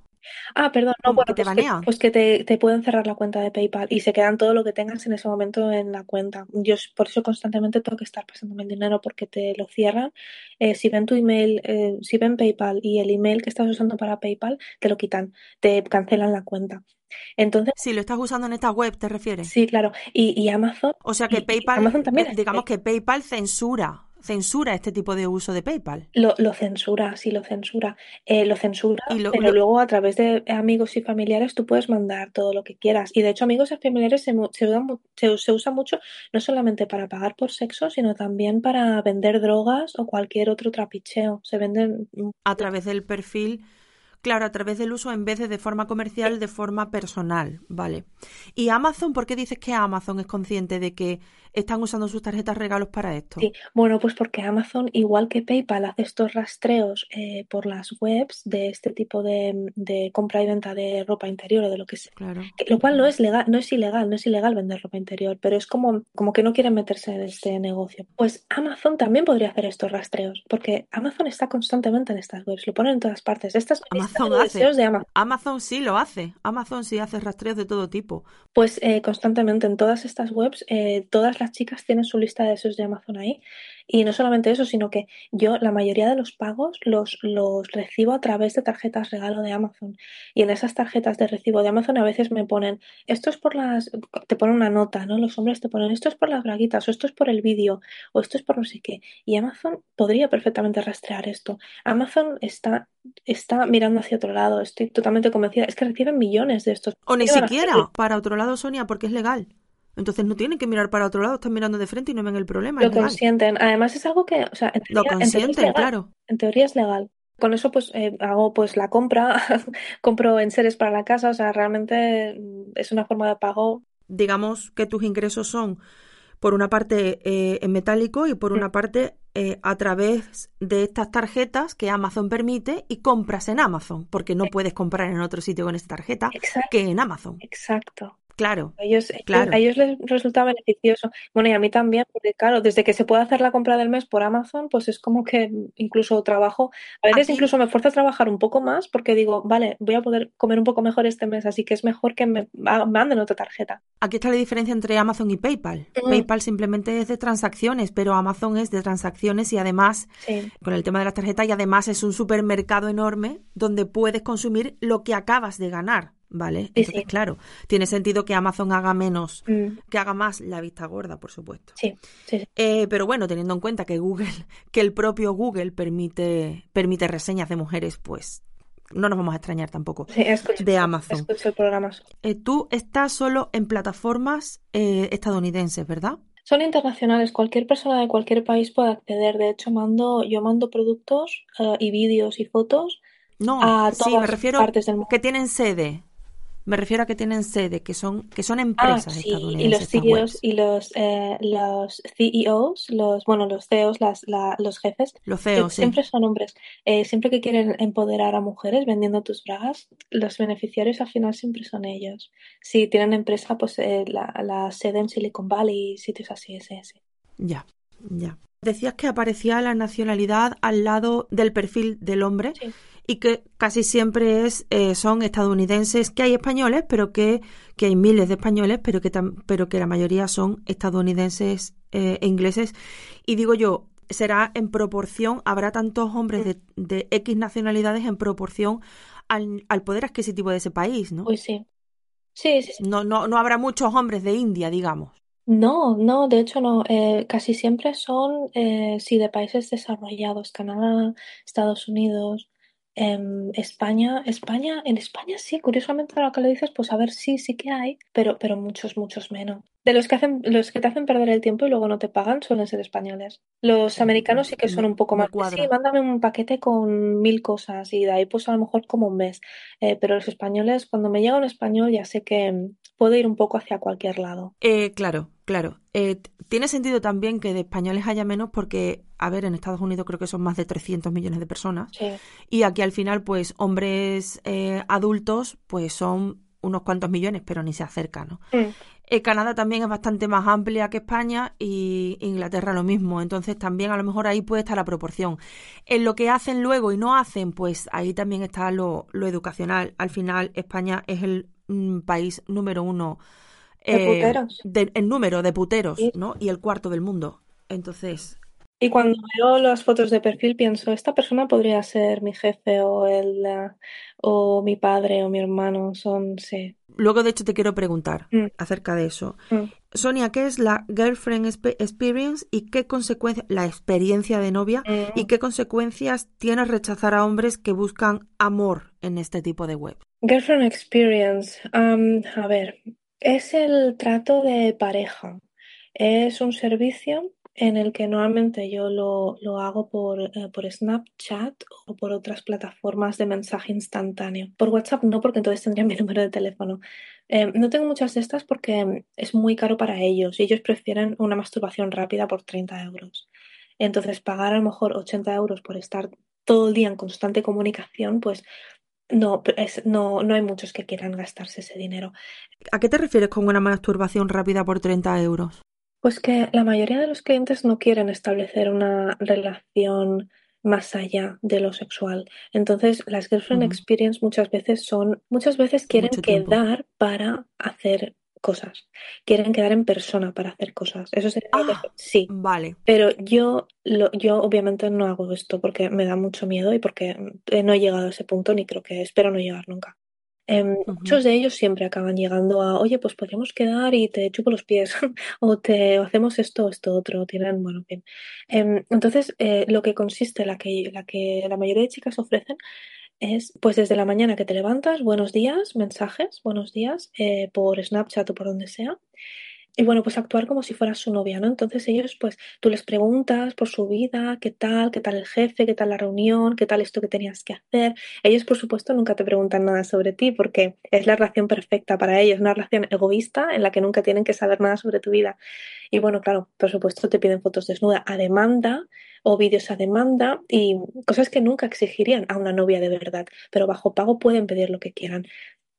Ah, perdón, no, ¿Cómo bueno, que te pues que, banean? pues que te, te pueden cerrar la cuenta de PayPal y se quedan todo lo que tengas en ese momento en la cuenta. Yo por eso constantemente tengo que estar pasándome el dinero porque te lo cierran. Eh, si ven tu email, eh, si ven PayPal y el email que estás usando para PayPal, te lo quitan, te cancelan la cuenta. Entonces, Si lo estás usando en esta web, ¿te refieres? sí, claro. Y, y Amazon, O sea que PayPal, Amazon también eh, digamos que PayPal censura, censura este tipo de uso de PayPal. Lo, lo censura, sí, lo censura. Eh, lo censura, Y lo, pero lo- luego a través de amigos y familiares tú puedes mandar todo lo que quieras. Y de hecho, amigos y familiares se, se, usa mucho no solamente para pagar por sexo, sino también para vender drogas o cualquier otro trapicheo. Se venden. a través del perfil, claro, a través del uso en vez de de forma comercial, de forma personal, ¿vale? Y Amazon, ¿por qué dices que Amazon es consciente de que están usando sus tarjetas regalos para esto? Sí, bueno, pues porque Amazon, igual que PayPal, hace estos rastreos eh, por las webs de este tipo de, de compra y venta de ropa interior o de lo que sea. Claro. Lo cual no es legal, no es ilegal, no es ilegal vender ropa interior, pero es como, como que no quieren meterse en este negocio. Pues Amazon también podría hacer estos rastreos, porque Amazon está constantemente en estas webs, lo ponen en todas partes. Esta es mi lista Amazon de hace. de Amazon. Amazon sí lo hace. Amazon sí hace rastreos de todo tipo. Pues eh, constantemente en todas estas webs, eh, todas las chicas tienen su lista de deseos de Amazon ahí. Y no solamente eso, sino que yo la mayoría de los pagos los, los recibo a través de tarjetas regalo de Amazon. Y en esas tarjetas de recibo de Amazon a veces me ponen, esto es por las, te ponen una nota, ¿no? Los hombres te ponen, esto es por las braguitas, o esto es por el vídeo, o esto es por no sé qué. Y Amazon podría perfectamente rastrear esto. Amazon está, está mirando hacia otro lado, estoy totalmente convencida. Es que reciben millones de estos. O ni ¿Qué van a siquiera para otro lado, Sonia, porque es legal. Entonces no tienen que mirar para otro lado, están mirando de frente y no ven el problema, Lo consienten. Además es algo que, o sea, en Lo teoría, en teoría es consienten, legal. claro. En teoría es legal. Con eso pues eh, hago pues la compra, compro enseres para la casa, o sea, realmente mm, es una forma de pago. Digamos que tus ingresos son por una parte eh, en metálico y por una parte eh, a través de estas tarjetas que Amazon permite y compras en Amazon, porque no puedes comprar en otro sitio con esta tarjeta Exacto, que en Amazon. exacto. Claro, A ellos, ellos- claro. a ellos les resulta beneficioso. Bueno, y a mí también, porque claro, desde que se puede hacer la compra del mes por Amazon, pues es como que incluso trabajo, a veces Aquí- incluso me esfuerzo a trabajar un poco más porque digo, vale, voy a poder comer un poco mejor este mes, así que es mejor que me manden otra tarjeta. Aquí está la diferencia entre Amazon y PayPal. Mm. PayPal simplemente es de transacciones, pero Amazon es de transacciones y además Sí. con el tema de las tarjetas y además es un supermercado enorme donde puedes consumir lo que acabas de ganar, ¿vale? Sí, Entonces, sí. claro, tiene sentido que Amazon haga menos, Mm, que haga más la vista gorda, por supuesto. sí, sí. Eh, pero bueno, teniendo en cuenta que Google, que el propio Google permite, permite reseñas de mujeres, pues no nos vamos a extrañar tampoco. Escucho, De Amazon. escucho el programa. Eh, tú estás solo en plataformas eh, estadounidenses, ¿verdad? Son internacionales, cualquier persona de cualquier país puede acceder. De hecho, mando, yo mando productos eh, y vídeos y fotos No, a sí, me todas refiero partes del mundo. que tienen sede. Me refiero a que tienen sede, que son, que son Ah, empresas y los CEOs y los, eh, los CEOs, los, bueno, los CEOs, las, la- los jefes, Los que CEOs, sí. siempre son hombres. Eh, siempre que quieren empoderar a mujeres vendiendo tus bragas, los beneficiarios al final siempre son ellos. Si tienen empresa, pues eh, la, la sede en Silicon Valley y sitios así, ese, ese. Ya, ya. Decías que aparecía la nacionalidad al lado del perfil del hombre Sí. y que casi siempre es, eh, son estadounidenses, que hay españoles, pero que, que hay miles de españoles, pero que, tam- pero que la mayoría son estadounidenses eh, e ingleses. Y digo yo, será en proporción, habrá tantos hombres de, de X nacionalidades en proporción al, al poder adquisitivo de ese país, ¿no? Pues sí. Sí, sí, sí. No, no, no habrá muchos hombres de India, digamos. No, no, de hecho no. Eh, casi siempre son, eh, sí, de países desarrollados, Canadá, Estados Unidos, em, España, España, en España sí, curiosamente ahora que lo dices, pues a ver, sí, sí que hay, pero, pero muchos, muchos menos. De los que hacen, los que te hacen perder el tiempo y luego no te pagan suelen ser españoles. Los americanos sí que son un poco más, de, sí, mándame un paquete con mil cosas y de ahí pues a lo mejor como un mes. Eh, pero los españoles, cuando me llega un español ya sé que puedo ir un poco hacia cualquier lado. Eh, claro, claro. Eh, tiene sentido también que de españoles haya menos porque, a ver, en Estados Unidos creo que son más de 300 millones de personas Sí. y aquí al final, pues, hombres eh, adultos, pues son unos cuantos millones, pero ni se acerca, ¿no? Mm. Eh, Canadá también es bastante más amplia que España y Inglaterra lo mismo, entonces también a lo mejor ahí puede estar la proporción. En lo que hacen luego y no hacen, pues ahí también está lo, lo educacional. Al final España es el mm, país número uno De eh, puteros. de- en número de puteros, Sí. ¿no? Y el cuarto del mundo. Entonces, Y cuando veo las fotos de perfil pienso, esta persona podría ser mi jefe o el eh, o mi padre o mi hermano. Son, sí. luego de hecho te quiero preguntar Mm, acerca de eso. mm. Sonia, ¿qué es la Girlfriend Expe- Experience y qué consecuencias, la experiencia de novia y Mm. qué consecuencias tiene rechazar a hombres que buscan amor en este tipo de web? Girlfriend Experience. am, a ver, es el trato de pareja. Es un servicio en el que normalmente yo lo, lo hago por, eh, por Snapchat o por otras plataformas de mensaje instantáneo. Por WhatsApp no, porque entonces tendrían mi número de teléfono. Eh, no tengo muchas de estas porque es muy caro para ellos y ellos prefieren una masturbación rápida por 30 euros. Entonces, pagar a lo mejor 80 euros por estar todo el día en constante comunicación, pues no, es, no, no hay muchos que quieran gastarse ese dinero. ¿A qué te refieres con una masturbación rápida por 30 euros? Pues que la mayoría de los clientes no quieren establecer una relación más allá de lo sexual. Entonces, las girlfriend experience muchas veces son, muchas veces quieren quedar para hacer cosas. Quieren quedar en persona para hacer cosas. Eso sería que Ah, sí. vale. Pero yo, lo, yo obviamente no hago esto porque me da mucho miedo y porque eh, no he llegado a ese punto ni creo que espero no llegar nunca. Em, muchos de ellos siempre acaban llegando a, oye, pues podríamos quedar y te chupo los pies o te o hacemos esto o esto otro. Tienen, bueno, en fin. Em, entonces, eh, lo que consiste, la que, la que la mayoría de chicas ofrecen es, pues desde la mañana que te levantas, buenos días, mensajes, buenos días, eh, por Snapchat o por donde sea. Y bueno, pues actuar como si fueras su novia, ¿no? Entonces ellos, pues tú les preguntas por su vida, qué tal, qué tal el jefe, qué tal la reunión, qué tal esto que tenías que hacer. Ellos, por supuesto, nunca te preguntan nada sobre ti porque es la relación perfecta para ellos, una relación egoísta en la que nunca tienen que saber nada sobre tu vida. Y bueno, claro, por supuesto te piden fotos desnuda a demanda o vídeos a demanda y cosas que nunca exigirían a una novia de verdad, pero bajo pago pueden pedir lo que quieran.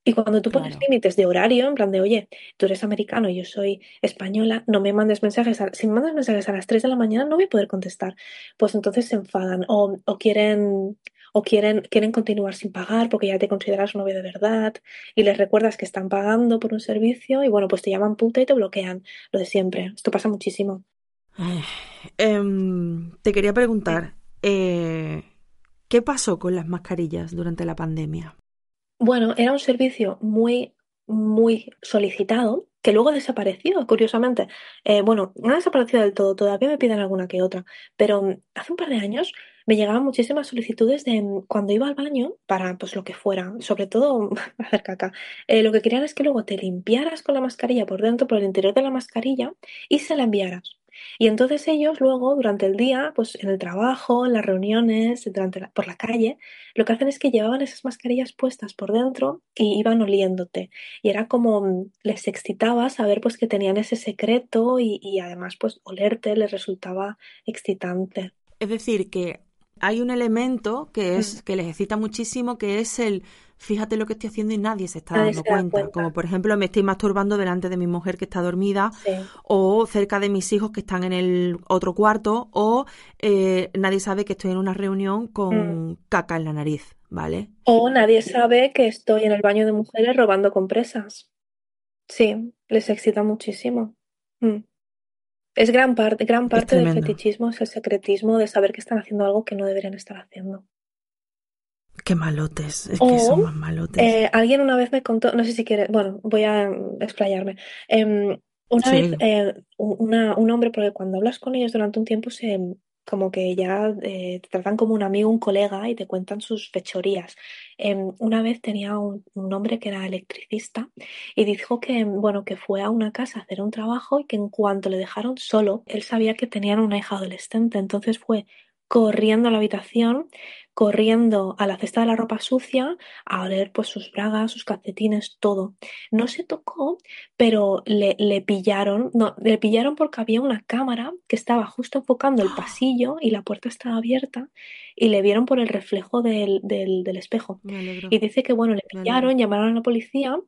Y cuando tú pones Claro. límites de horario, en plan de, oye, tú eres americano, yo soy española, no me mandes mensajes, a- si me mandas mensajes a las 3 de la mañana no voy a poder contestar. Pues entonces se enfadan o, o quieren o quieren, quieren continuar sin pagar porque ya te consideras un novio de verdad y les recuerdas que están pagando por un servicio y bueno, pues te llaman puta y te bloquean, lo de siempre. Esto pasa muchísimo. Em, te quería preguntar, eh, ¿qué pasó con las mascarillas durante la pandemia? Bueno, era un servicio muy, muy solicitado que luego desapareció, curiosamente. Eh, bueno, no ha desaparecido del todo, todavía me piden alguna que otra, pero mm, hace un par de años me llegaban muchísimas solicitudes de mm, cuando iba al baño para pues lo que fuera, sobre todo hacer caca. Eh, lo que querían es que luego te limpiaras con la mascarilla por dentro, por el interior de la mascarilla y se la enviaras. Y entonces ellos luego, durante el día, pues en el trabajo, en las reuniones, durante la- por la calle, lo que hacen es que llevaban esas mascarillas puestas por dentro y iban oliéndote. Y era como mm, les excitaba saber pues que tenían ese secreto y, y además pues olerte les resultaba excitante. Es decir, que hay un elemento que Mm. es que les excita muchísimo, que es el fíjate lo que estoy haciendo y nadie se está Nadie dando se da cuenta. cuenta. Como por ejemplo, me estoy masturbando delante de mi mujer que está dormida, Sí. o cerca de mis hijos que están en el otro cuarto, o eh, nadie sabe que estoy en una reunión con caca en la nariz, ¿vale? O nadie sabe que estoy en el baño de mujeres robando compresas. Sí, les excita muchísimo. Mm. Es gran parte, gran parte del fetichismo, es el secretismo de saber que están haciendo algo que no deberían estar haciendo. Qué malotes, es O, que son más malotes. Eh, alguien una vez me contó, no sé si quiere, bueno, voy a explayarme. Em, una Sí. vez eh, una- un hombre, porque cuando hablas con ellos durante un tiempo se como que ya eh, te tratan como un amigo, un colega y te cuentan sus fechorías. Em, una vez tenía un, un, hombre que era electricista y dijo que, bueno, que fue a una casa a hacer un trabajo y que en cuanto le dejaron solo, él sabía que tenían una hija adolescente, entonces fue corriendo a la habitación, corriendo a la cesta de la ropa sucia a oler pues sus bragas, sus calcetines, todo. No se tocó, pero le, le, pillaron, no, le pillaron porque había una cámara que estaba justo enfocando el pasillo y la puerta estaba abierta y le vieron por el reflejo del, del, del espejo. Y dice que bueno, le pillaron, llamaron a la policía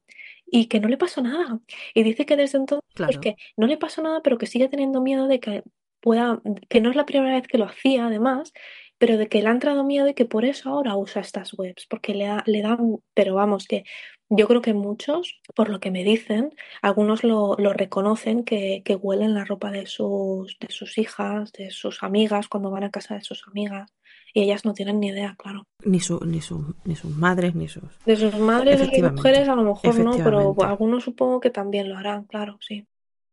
y que no le pasó nada. Y dice que desde entonces pues, que no le pasó nada, pero que sigue teniendo miedo de que pueda, que no es la primera vez que lo hacía además, pero de que le ha entrado miedo y que por eso ahora usa estas webs, porque le, le dan, pero vamos, que yo creo que muchos, por lo que me dicen, algunos lo, lo reconocen que, que, huelen la ropa de sus, de sus hijas, de sus amigas, cuando van a casa de sus amigas. Y ellas no tienen ni idea, claro. Ni, su, ni, su, ni sus madres, ni sus... De sus madres y mujeres a lo mejor no, pero algunos supongo que también lo harán, claro, sí.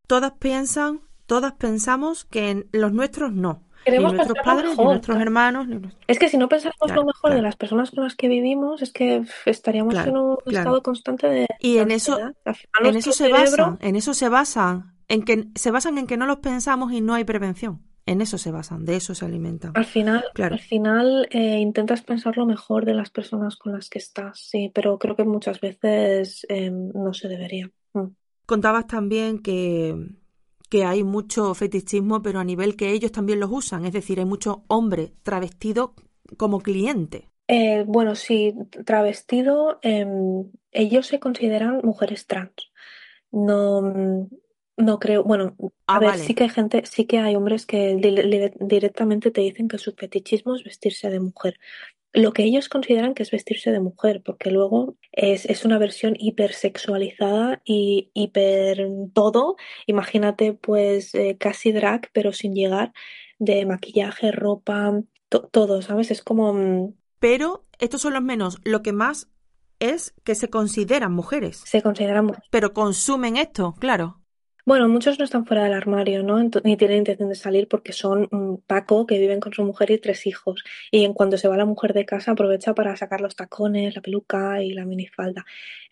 Todas piensan todas pensamos que en los nuestros no. Queremos ni nuestros padres, ni nuestros hermanos. Ni nuestros... Es que si no pensamos claro, lo mejor claro. de las personas con las que vivimos, es que estaríamos claro, en un estado constante de. Y en eso, en eso se cerebro... basan, en eso se basan, en que se basan en que no los pensamos y no hay prevención. En eso se basan, de eso se alimentan. Al final, al final eh, intentas pensar lo mejor de las personas con las que estás, sí, pero creo que muchas veces eh, no se debería. Mm. Contabas también que que hay mucho fetichismo, pero a nivel que ellos también los usan, es decir, hay mucho hombre travestido como cliente. Eh, bueno, sí, travestido, eh, ellos se consideran mujeres trans. No, no creo, bueno, a ah, ver, vale. sí que hay gente, sí que hay hombres que di directamente te dicen que su fetichismo es vestirse de mujer lo que ellos consideran que es vestirse de mujer, porque luego es, es una versión hipersexualizada y hiper todo. Imagínate, pues eh, casi drag, pero sin llegar, de maquillaje, ropa, to todo, ¿sabes? Es como. mm, Pero estos son los menos. Lo que más es que se consideran mujeres. Se consideran mujeres. Pero consumen esto, claro. Bueno, muchos no están fuera del armario, ¿no? Ni tienen intención de salir porque son un Paco que viven con su mujer y tres hijos. Y en cuanto se va la mujer de casa aprovecha para sacar los tacones, la peluca y la minifalda.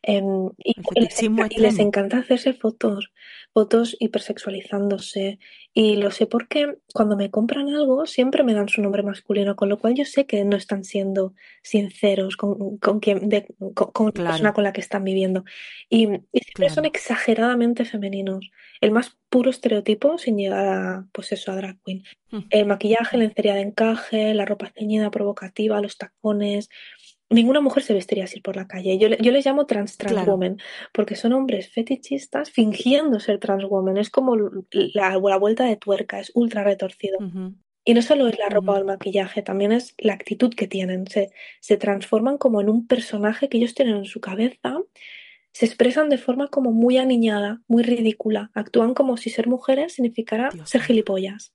Eh, y, les, y, les, encanta hacerse fotos, fotos hipersexualizándose. Y lo sé porque cuando me compran algo siempre me dan su nombre masculino, con lo cual yo sé que no están siendo sinceros con, con, quien, de, con, con claro. la persona con la que están viviendo. Y, y siempre claro. son exageradamente femeninos. El más puro estereotipo sin llegar a, pues eso, a drag queen. Mm. El maquillaje, la lencería de encaje, la ropa ceñida provocativa, los tacones, ninguna mujer se vestiría así por la calle. Yo, yo les llamo trans trans claro. porque son hombres fetichistas fingiendo ser trans woman. Es como la, la vuelta de tuerca, es ultra retorcido. Uh -huh. Y no solo es la ropa uh -huh. o el maquillaje, también es la actitud que tienen. Se, se transforman como en un personaje que ellos tienen en su cabeza. Se expresan de forma como muy aniñada, muy ridícula. Actúan como si ser mujeres significara Dios ser gilipollas.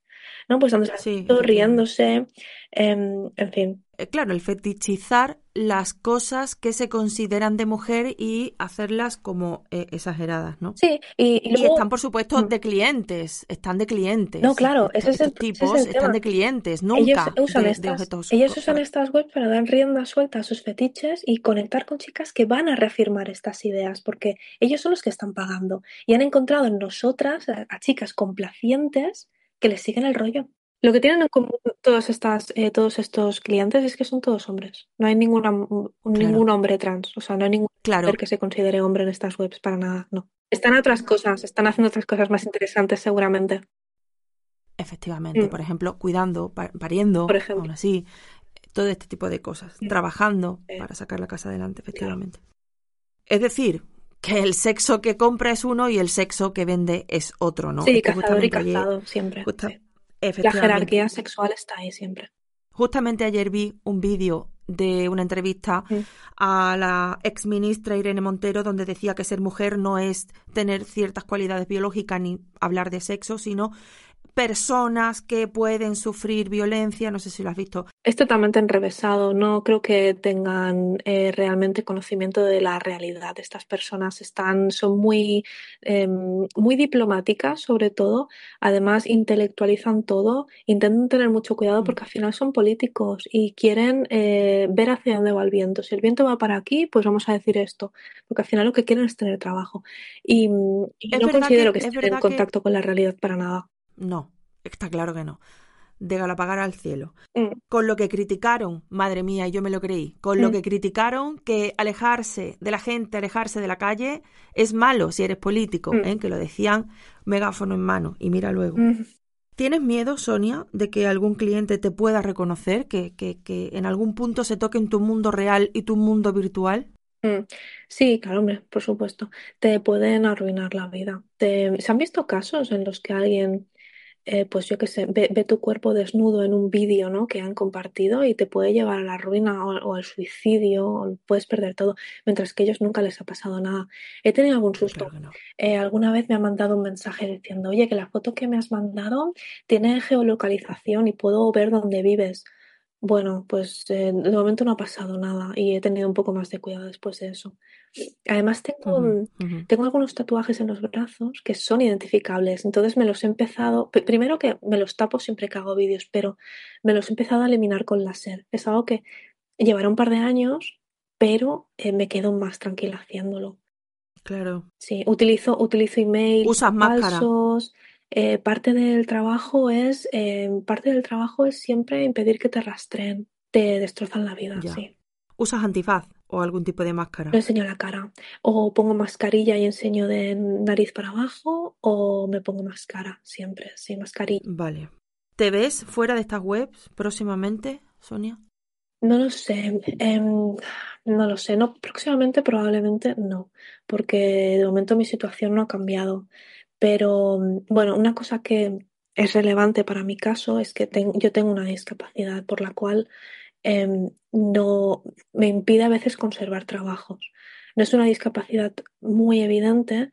¿no? Pues donde sí, riéndose, eh, en fin. Claro, el fetichizar las cosas que se consideran de mujer y hacerlas como eh, exageradas, ¿no? Sí, y, y, luego... y, están, por supuesto, de clientes, están de clientes. No, claro, ese Estos es el, tipos ese es el están de clientes, nunca ellos usan de, estas, de objetos. Ellos usan estas webs para dar rienda suelta a sus fetiches y conectar con chicas que van a reafirmar estas ideas, porque ellos son los que están pagando y han encontrado en nosotras a, a chicas complacientes que les siguen el rollo. Lo que tienen en común todas estas, eh, todos estos clientes es que son todos hombres. No hay ninguna, claro. ningún hombre trans. O sea, no hay ningún claro. que se considere hombre en estas webs para nada. No. Están otras cosas, están haciendo otras cosas más interesantes seguramente. Efectivamente, mm. por ejemplo, cuidando, pariendo, por ejemplo. aún así, todo este tipo de cosas. Mm. Trabajando eh. para sacar la casa adelante, efectivamente. Claro. Es decir, que el sexo que compra es uno y el sexo que vende es otro, ¿no? Sí, es cazador y cazado, siempre. Justa, sí. La jerarquía sexual está ahí siempre. Justamente ayer vi un vídeo de una entrevista a la ex ministra Irene Montero donde decía que ser mujer no es tener ciertas cualidades biológicas ni hablar de sexo, sino personas que pueden sufrir violencia, no sé si lo has visto. Es totalmente enrevesado, no creo que tengan eh, realmente conocimiento de la realidad. Estas personas están, son muy, eh, muy diplomáticas, sobre todo, además intelectualizan todo, intentan tener mucho cuidado mm. porque al final son políticos y quieren eh, ver hacia dónde va el viento. Si el viento va para aquí, pues vamos a decir esto, porque al final lo que quieren es tener trabajo. Y, no considero que, estén en contacto con la realidad para nada. No, está claro que no. De Galapagar al cielo. Mm. Con lo que criticaron, madre mía, yo me lo creí, con lo mm. que criticaron que alejarse de la gente, alejarse de la calle, es malo si eres político, mm. ¿eh? que lo decían megáfono en mano. Y mira luego. ¿Tienes miedo, Sonia, de que algún cliente te pueda reconocer, que, que, que en algún punto se toque en tu mundo real y tu mundo virtual? Sí, claro, hombre, por supuesto. Te pueden arruinar la vida. ¿Se han visto casos en los que alguien eh, pues yo qué sé, ve, tu cuerpo desnudo en un vídeo, ¿no? Que han compartido y te puede llevar a la ruina o, al suicidio, o puedes perder todo, mientras que a ellos nunca les ha pasado nada. He tenido algún susto. Eh, alguna vez me han mandado un mensaje diciendo, oye, que la foto que me has mandado tiene geolocalización y puedo ver dónde vives. Bueno, pues eh, de momento no ha pasado nada y he tenido un poco más de cuidado después de eso. Además tengo, tengo algunos tatuajes en los brazos que son identificables, entonces me los he empezado, primero que me los tapo siempre que hago vídeos, pero me los he empezado a eliminar con láser. Es algo que llevará un par de años, pero eh, me quedo más tranquila haciéndolo. Claro. Sí, utilizo, utilizo email Usas falsos. Eh, parte del trabajo es eh, parte del trabajo es siempre impedir que te rastreen, te destrozan la vida, sí. ¿Usas antifaz o algún tipo de máscara? No enseño la cara. O pongo mascarilla y enseño de nariz para abajo, o me pongo máscara, siempre, sí, mascarilla. Vale. ¿Te ves fuera de estas webs próximamente, Sonia? No lo sé, em, no lo sé, no, próximamente probablemente no, porque de momento mi situación no ha cambiado. Pero bueno, una cosa que es relevante para mi caso es que yo tengo una discapacidad por la cual em, no me impide a veces conservar trabajos. No es una discapacidad muy evidente,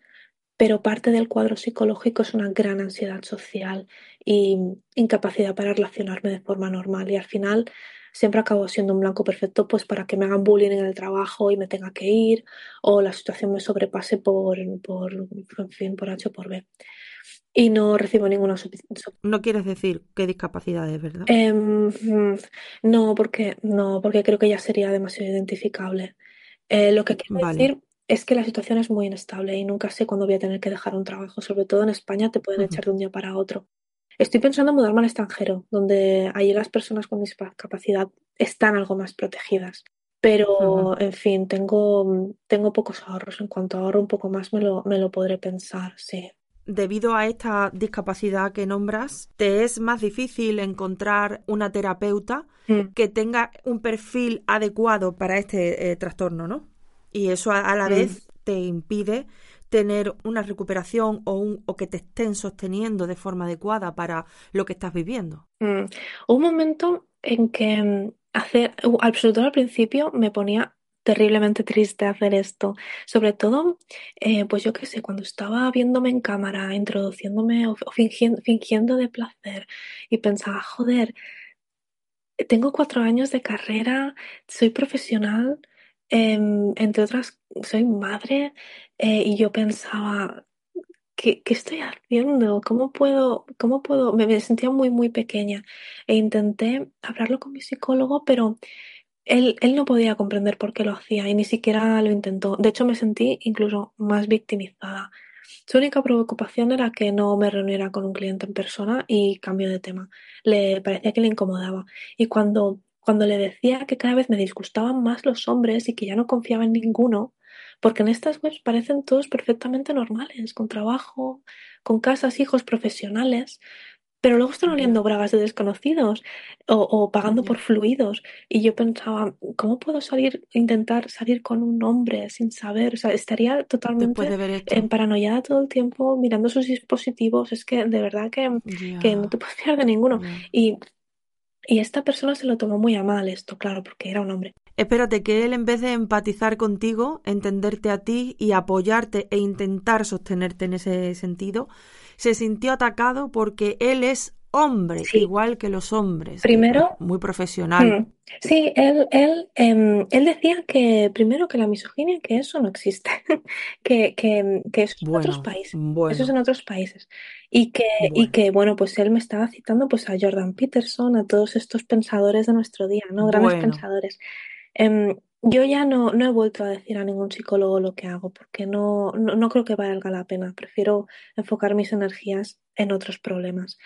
pero parte del cuadro psicológico es una gran ansiedad social y incapacidad para relacionarme de forma normal. Y al final siempre acabo siendo un blanco perfecto pues para que me hagan bullying en el trabajo y me tenga que ir o la situación me sobrepase por, por en fin, por H o por B. Y no recibo ninguna No quieres decir qué discapacidad es, ¿verdad? Em, no, porque no, porque creo que ya sería demasiado identificable. Eh, lo que quiero decir es que la situación es muy inestable y nunca sé cuándo voy a tener que dejar un trabajo. Sobre todo en España te pueden echar de un día para otro. Estoy pensando en mudarme al extranjero, donde allí las personas con discapacidad están algo más protegidas. Pero, en fin, tengo, tengo pocos ahorros. En cuanto ahorro un poco más, me lo, me lo podré pensar, sí. Debido a esta discapacidad que nombras, te es más difícil encontrar una terapeuta mm. que tenga un perfil adecuado para este eh, trastorno, ¿no? Y eso a, la mm. vez te impide tener una recuperación o, un, o que te estén sosteniendo de forma adecuada para lo que estás viviendo. Mm. Un momento en que mm, hacer, sobre al principio me ponía terriblemente triste hacer esto. Sobre todo, eh, pues yo qué sé, cuando estaba viéndome en cámara, introduciéndome o, fingiendo, fingiendo de placer y pensaba, joder, tengo cuatro años de carrera, soy profesional, Em, entre otras, soy madre eh, y yo pensaba, ¿qué, ¿qué, estoy haciendo? ¿Cómo puedo, cómo puedo? Me, sentía muy, muy pequeña e intenté hablarlo con mi psicólogo, pero él, él no podía comprender por qué lo hacía y ni siquiera lo intentó. De hecho, me sentí incluso más victimizada. Su única preocupación era que no me reuniera con un cliente en persona y cambio de tema. Le parecía que le incomodaba. Y cuando cuando le decía que cada vez me disgustaban más los hombres y que ya no confiaba en ninguno, porque en estas webs parecen todos perfectamente normales, con trabajo, con casas, hijos, profesionales, pero luego están oliendo bragas de desconocidos o, pagando por fluidos. Y yo pensaba, ¿cómo puedo salir, intentar salir con un hombre sin saber? O sea, estaría totalmente en paranoia todo el tiempo mirando sus dispositivos. Es que de verdad que, que no te puedes fiar de ninguno. Y Y esta persona se lo tomó muy a mal esto, claro, porque era un hombre. Espérate, que él en vez de empatizar contigo, entenderte a ti y apoyarte e intentar sostenerte en ese sentido, se sintió atacado porque él es hombre, igual que los hombres. Primero. Muy profesional. Mm, sí, él, él, em, él decía que primero que la misoginia, que eso no existe, que, que, que eso es en otros países. Eso es en otros países. Y que, y que, bueno, pues él me estaba citando pues a Jordan Peterson, a todos estos pensadores de nuestro día, ¿no? Grandes pensadores. Em, yo ya no, no he vuelto a decir a ningún psicólogo lo que hago, porque no, no, no creo que valga la pena. Prefiero enfocar mis energías en otros problemas.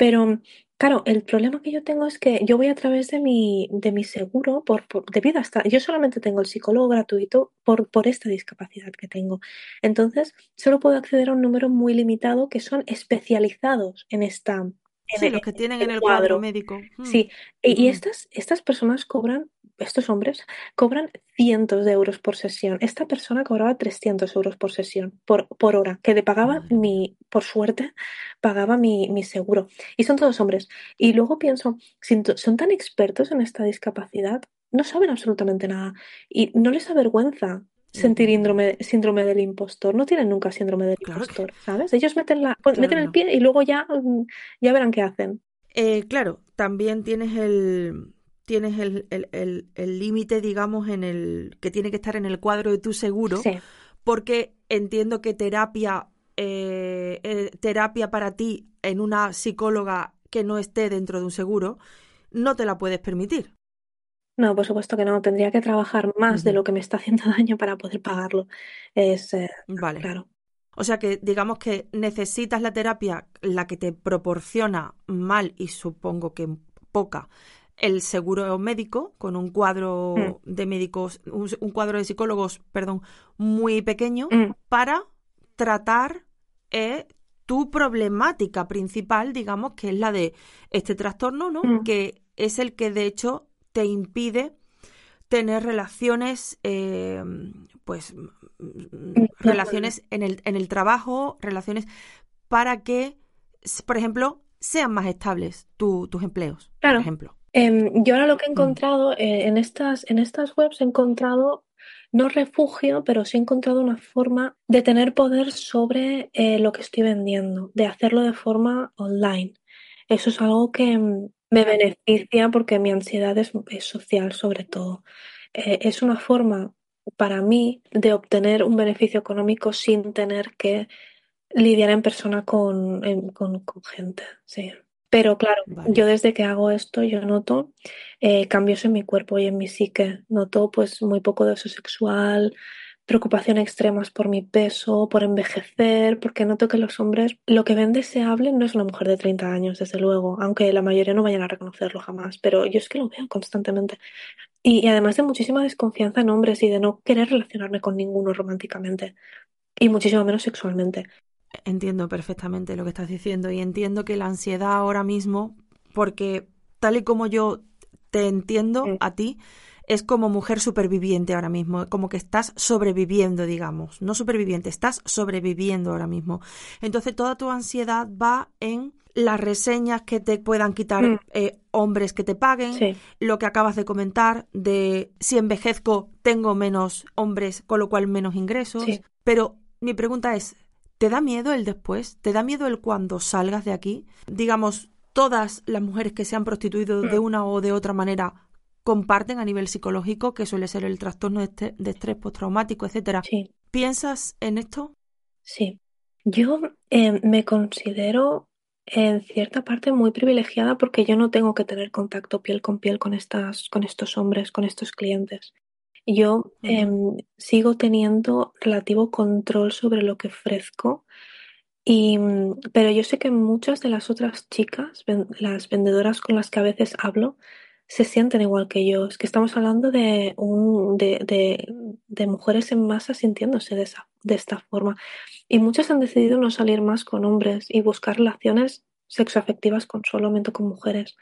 Pero claro, el problema que yo tengo es que yo voy a través de mi, de mi seguro, por, por, debido a esta, yo solamente tengo el psicólogo gratuito por, por esta discapacidad que tengo. Entonces, solo puedo acceder a un número muy limitado que son especializados en esta, Sí, los que tienen en el cuadro, médico. Sí, y, y, estas, estas personas cobran estos hombres cobran cientos de euros por sesión. Esta persona cobraba 300 euros por sesión, por, por hora, que le pagaba mi, por suerte, pagaba mi, mi, seguro. Y son todos hombres. Y luego pienso, son tan expertos en esta discapacidad, no saben absolutamente nada. Y no les avergüenza sentir síndrome, síndrome del impostor. No tienen nunca síndrome del impostor, ¿sabes? Ellos meten, la, meten el pie y luego ya, mm, ya verán qué hacen. Eh, claro, también tienes el tienes el límite, digamos, en el que tiene que estar en el cuadro de tu seguro, porque entiendo que terapia, eh, eh, terapia para ti en una psicóloga que no esté dentro de un seguro, no te la puedes permitir. No, por supuesto que no. Tendría que trabajar más de lo que me está haciendo daño para poder pagarlo. Es eh, vale. claro. O sea que digamos que necesitas la terapia, la que te proporciona mal y supongo que poca el seguro médico con un cuadro mm. de médicos, un, cuadro de psicólogos, perdón, muy pequeño mm. para tratar eh, tu problemática principal, digamos, que es la de este trastorno, ¿no? Mm. Que es el que de hecho te impide tener relaciones, eh, pues, relaciones en el, en el trabajo, relaciones para que, por ejemplo, sean más estables tus empleos, por ejemplo. Em, yo ahora lo que he mm. encontrado eh, en estas, en estas webs he encontrado no refugio, pero sí he encontrado una forma de tener poder sobre eh, lo que estoy vendiendo, de hacerlo de forma online. Eso es algo que mm, me beneficia porque mi ansiedad es, social sobre todo. Eh, es una forma para mí de obtener un beneficio económico sin tener que lidiar en persona con, con, con gente. Sí. Pero claro, yo desde que hago esto, yo noto eh, cambios en mi cuerpo y en mi psique. Noto pues muy poco deseo sexual, preocupación extremas por mi peso, por envejecer, porque noto que los hombres, lo que ven deseable no es una mujer de 30 años, desde luego, aunque la mayoría no vayan a reconocerlo jamás, pero yo es que lo veo constantemente. Y, y además de muchísima desconfianza en hombres y de no querer relacionarme con ninguno románticamente, y muchísimo menos sexualmente. Entiendo perfectamente lo que estás diciendo y entiendo que la ansiedad ahora mismo, porque tal y como yo te entiendo a ti, es como mujer superviviente ahora mismo, como que estás sobreviviendo, digamos, no superviviente, estás sobreviviendo ahora mismo. Entonces toda tu ansiedad va en las reseñas que te puedan quitar mm. eh, hombres que te paguen, lo que acabas de comentar de si envejezco tengo menos hombres, con lo cual menos ingresos. Pero mi pregunta es, ¿Te da miedo el después? ¿Te da miedo el cuando salgas de aquí? Digamos, todas las mujeres que se han prostituido de mm. una o de otra manera comparten a nivel psicológico, que suele ser el trastorno de, estrés postraumático, etcétera. Sí. ¿Piensas en esto? Sí. Yo eh, me considero en cierta parte muy privilegiada porque yo no tengo que tener contacto piel con piel con estas, con estos hombres, con estos clientes. Yo em, sigo teniendo relativo control sobre lo que ofrezco, y, mm, pero yo sé que muchas de las otras chicas, las vendedoras con las que a veces hablo, se sienten igual que yo. Es que estamos hablando de, un, de, de, de mujeres en masa sintiéndose de, esa, de esta forma. Y muchas han decidido no salir más con hombres y buscar relaciones sexoafectivas con solamente con mujeres.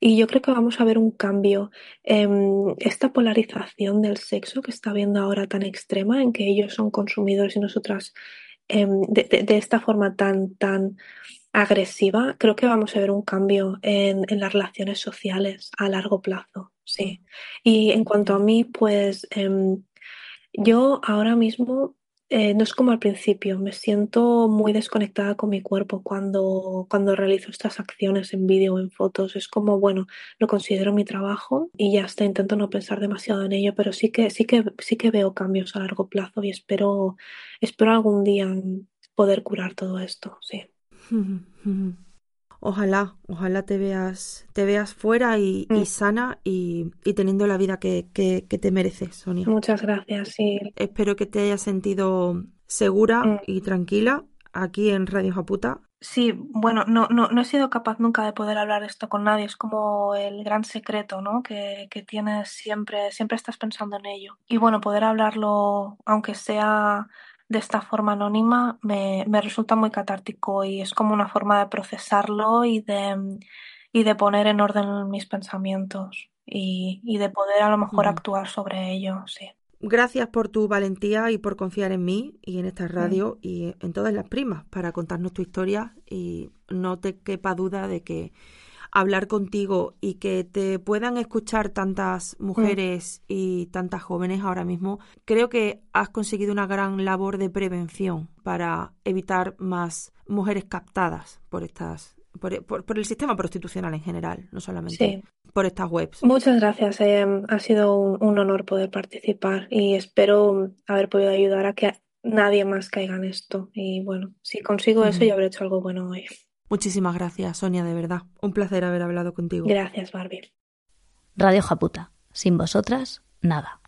Y yo creo que vamos a ver un cambio. en esta polarización del sexo que está habiendo ahora tan extrema, en que ellos son consumidores y nosotras em, de, esta forma tan, tan agresiva, creo que vamos a ver un cambio en, en las relaciones sociales a largo plazo, sí. Y en cuanto a mí, pues em, yo ahora mismo eh, no es como al principio, me siento muy desconectada con mi cuerpo cuando, cuando realizo estas acciones en vídeo o en fotos. Es como, bueno, lo considero mi trabajo y ya está, intento no pensar demasiado en ello, pero sí que, sí que, sí que veo cambios a largo plazo y espero, espero algún día poder curar todo esto, sí. Ojalá, ojalá te veas, te veas fuera y, mm. sana y, teniendo la vida que, te mereces, Sonia. Muchas gracias, sí. Espero que te hayas sentido segura mm. y tranquila aquí en Radio Japuta. Sí, bueno, no, no, no he sido capaz nunca de poder hablar esto con nadie. Es como el gran secreto, ¿no? Que, que tienes siempre, siempre estás pensando en ello. Y bueno, poder hablarlo, aunque sea de esta forma anónima me, me, resulta muy catártico y es como una forma de procesarlo y de, y de poner en orden mis pensamientos y, y de poder a lo mejor actuar sobre ello, sí. Gracias por tu valentía y por confiar en mí y en esta radio y en todas las primas para contarnos tu historia y no te quepa duda de que hablar contigo y que te puedan escuchar tantas mujeres y tantas jóvenes ahora mismo, creo que has conseguido una gran labor de prevención para evitar más mujeres captadas por estas por, el sistema prostitucional en general, no solamente por estas webs. Muchas gracias. Eh, ha sido un, honor poder participar y espero haber podido ayudar a que nadie más caiga en esto. Y bueno, si consigo eso, ya habré hecho algo bueno hoy. Muchísimas gracias, Sonia, de verdad. Un placer haber hablado contigo. Gracias, Barbie. Radio Japuta. Sin vosotras, nada.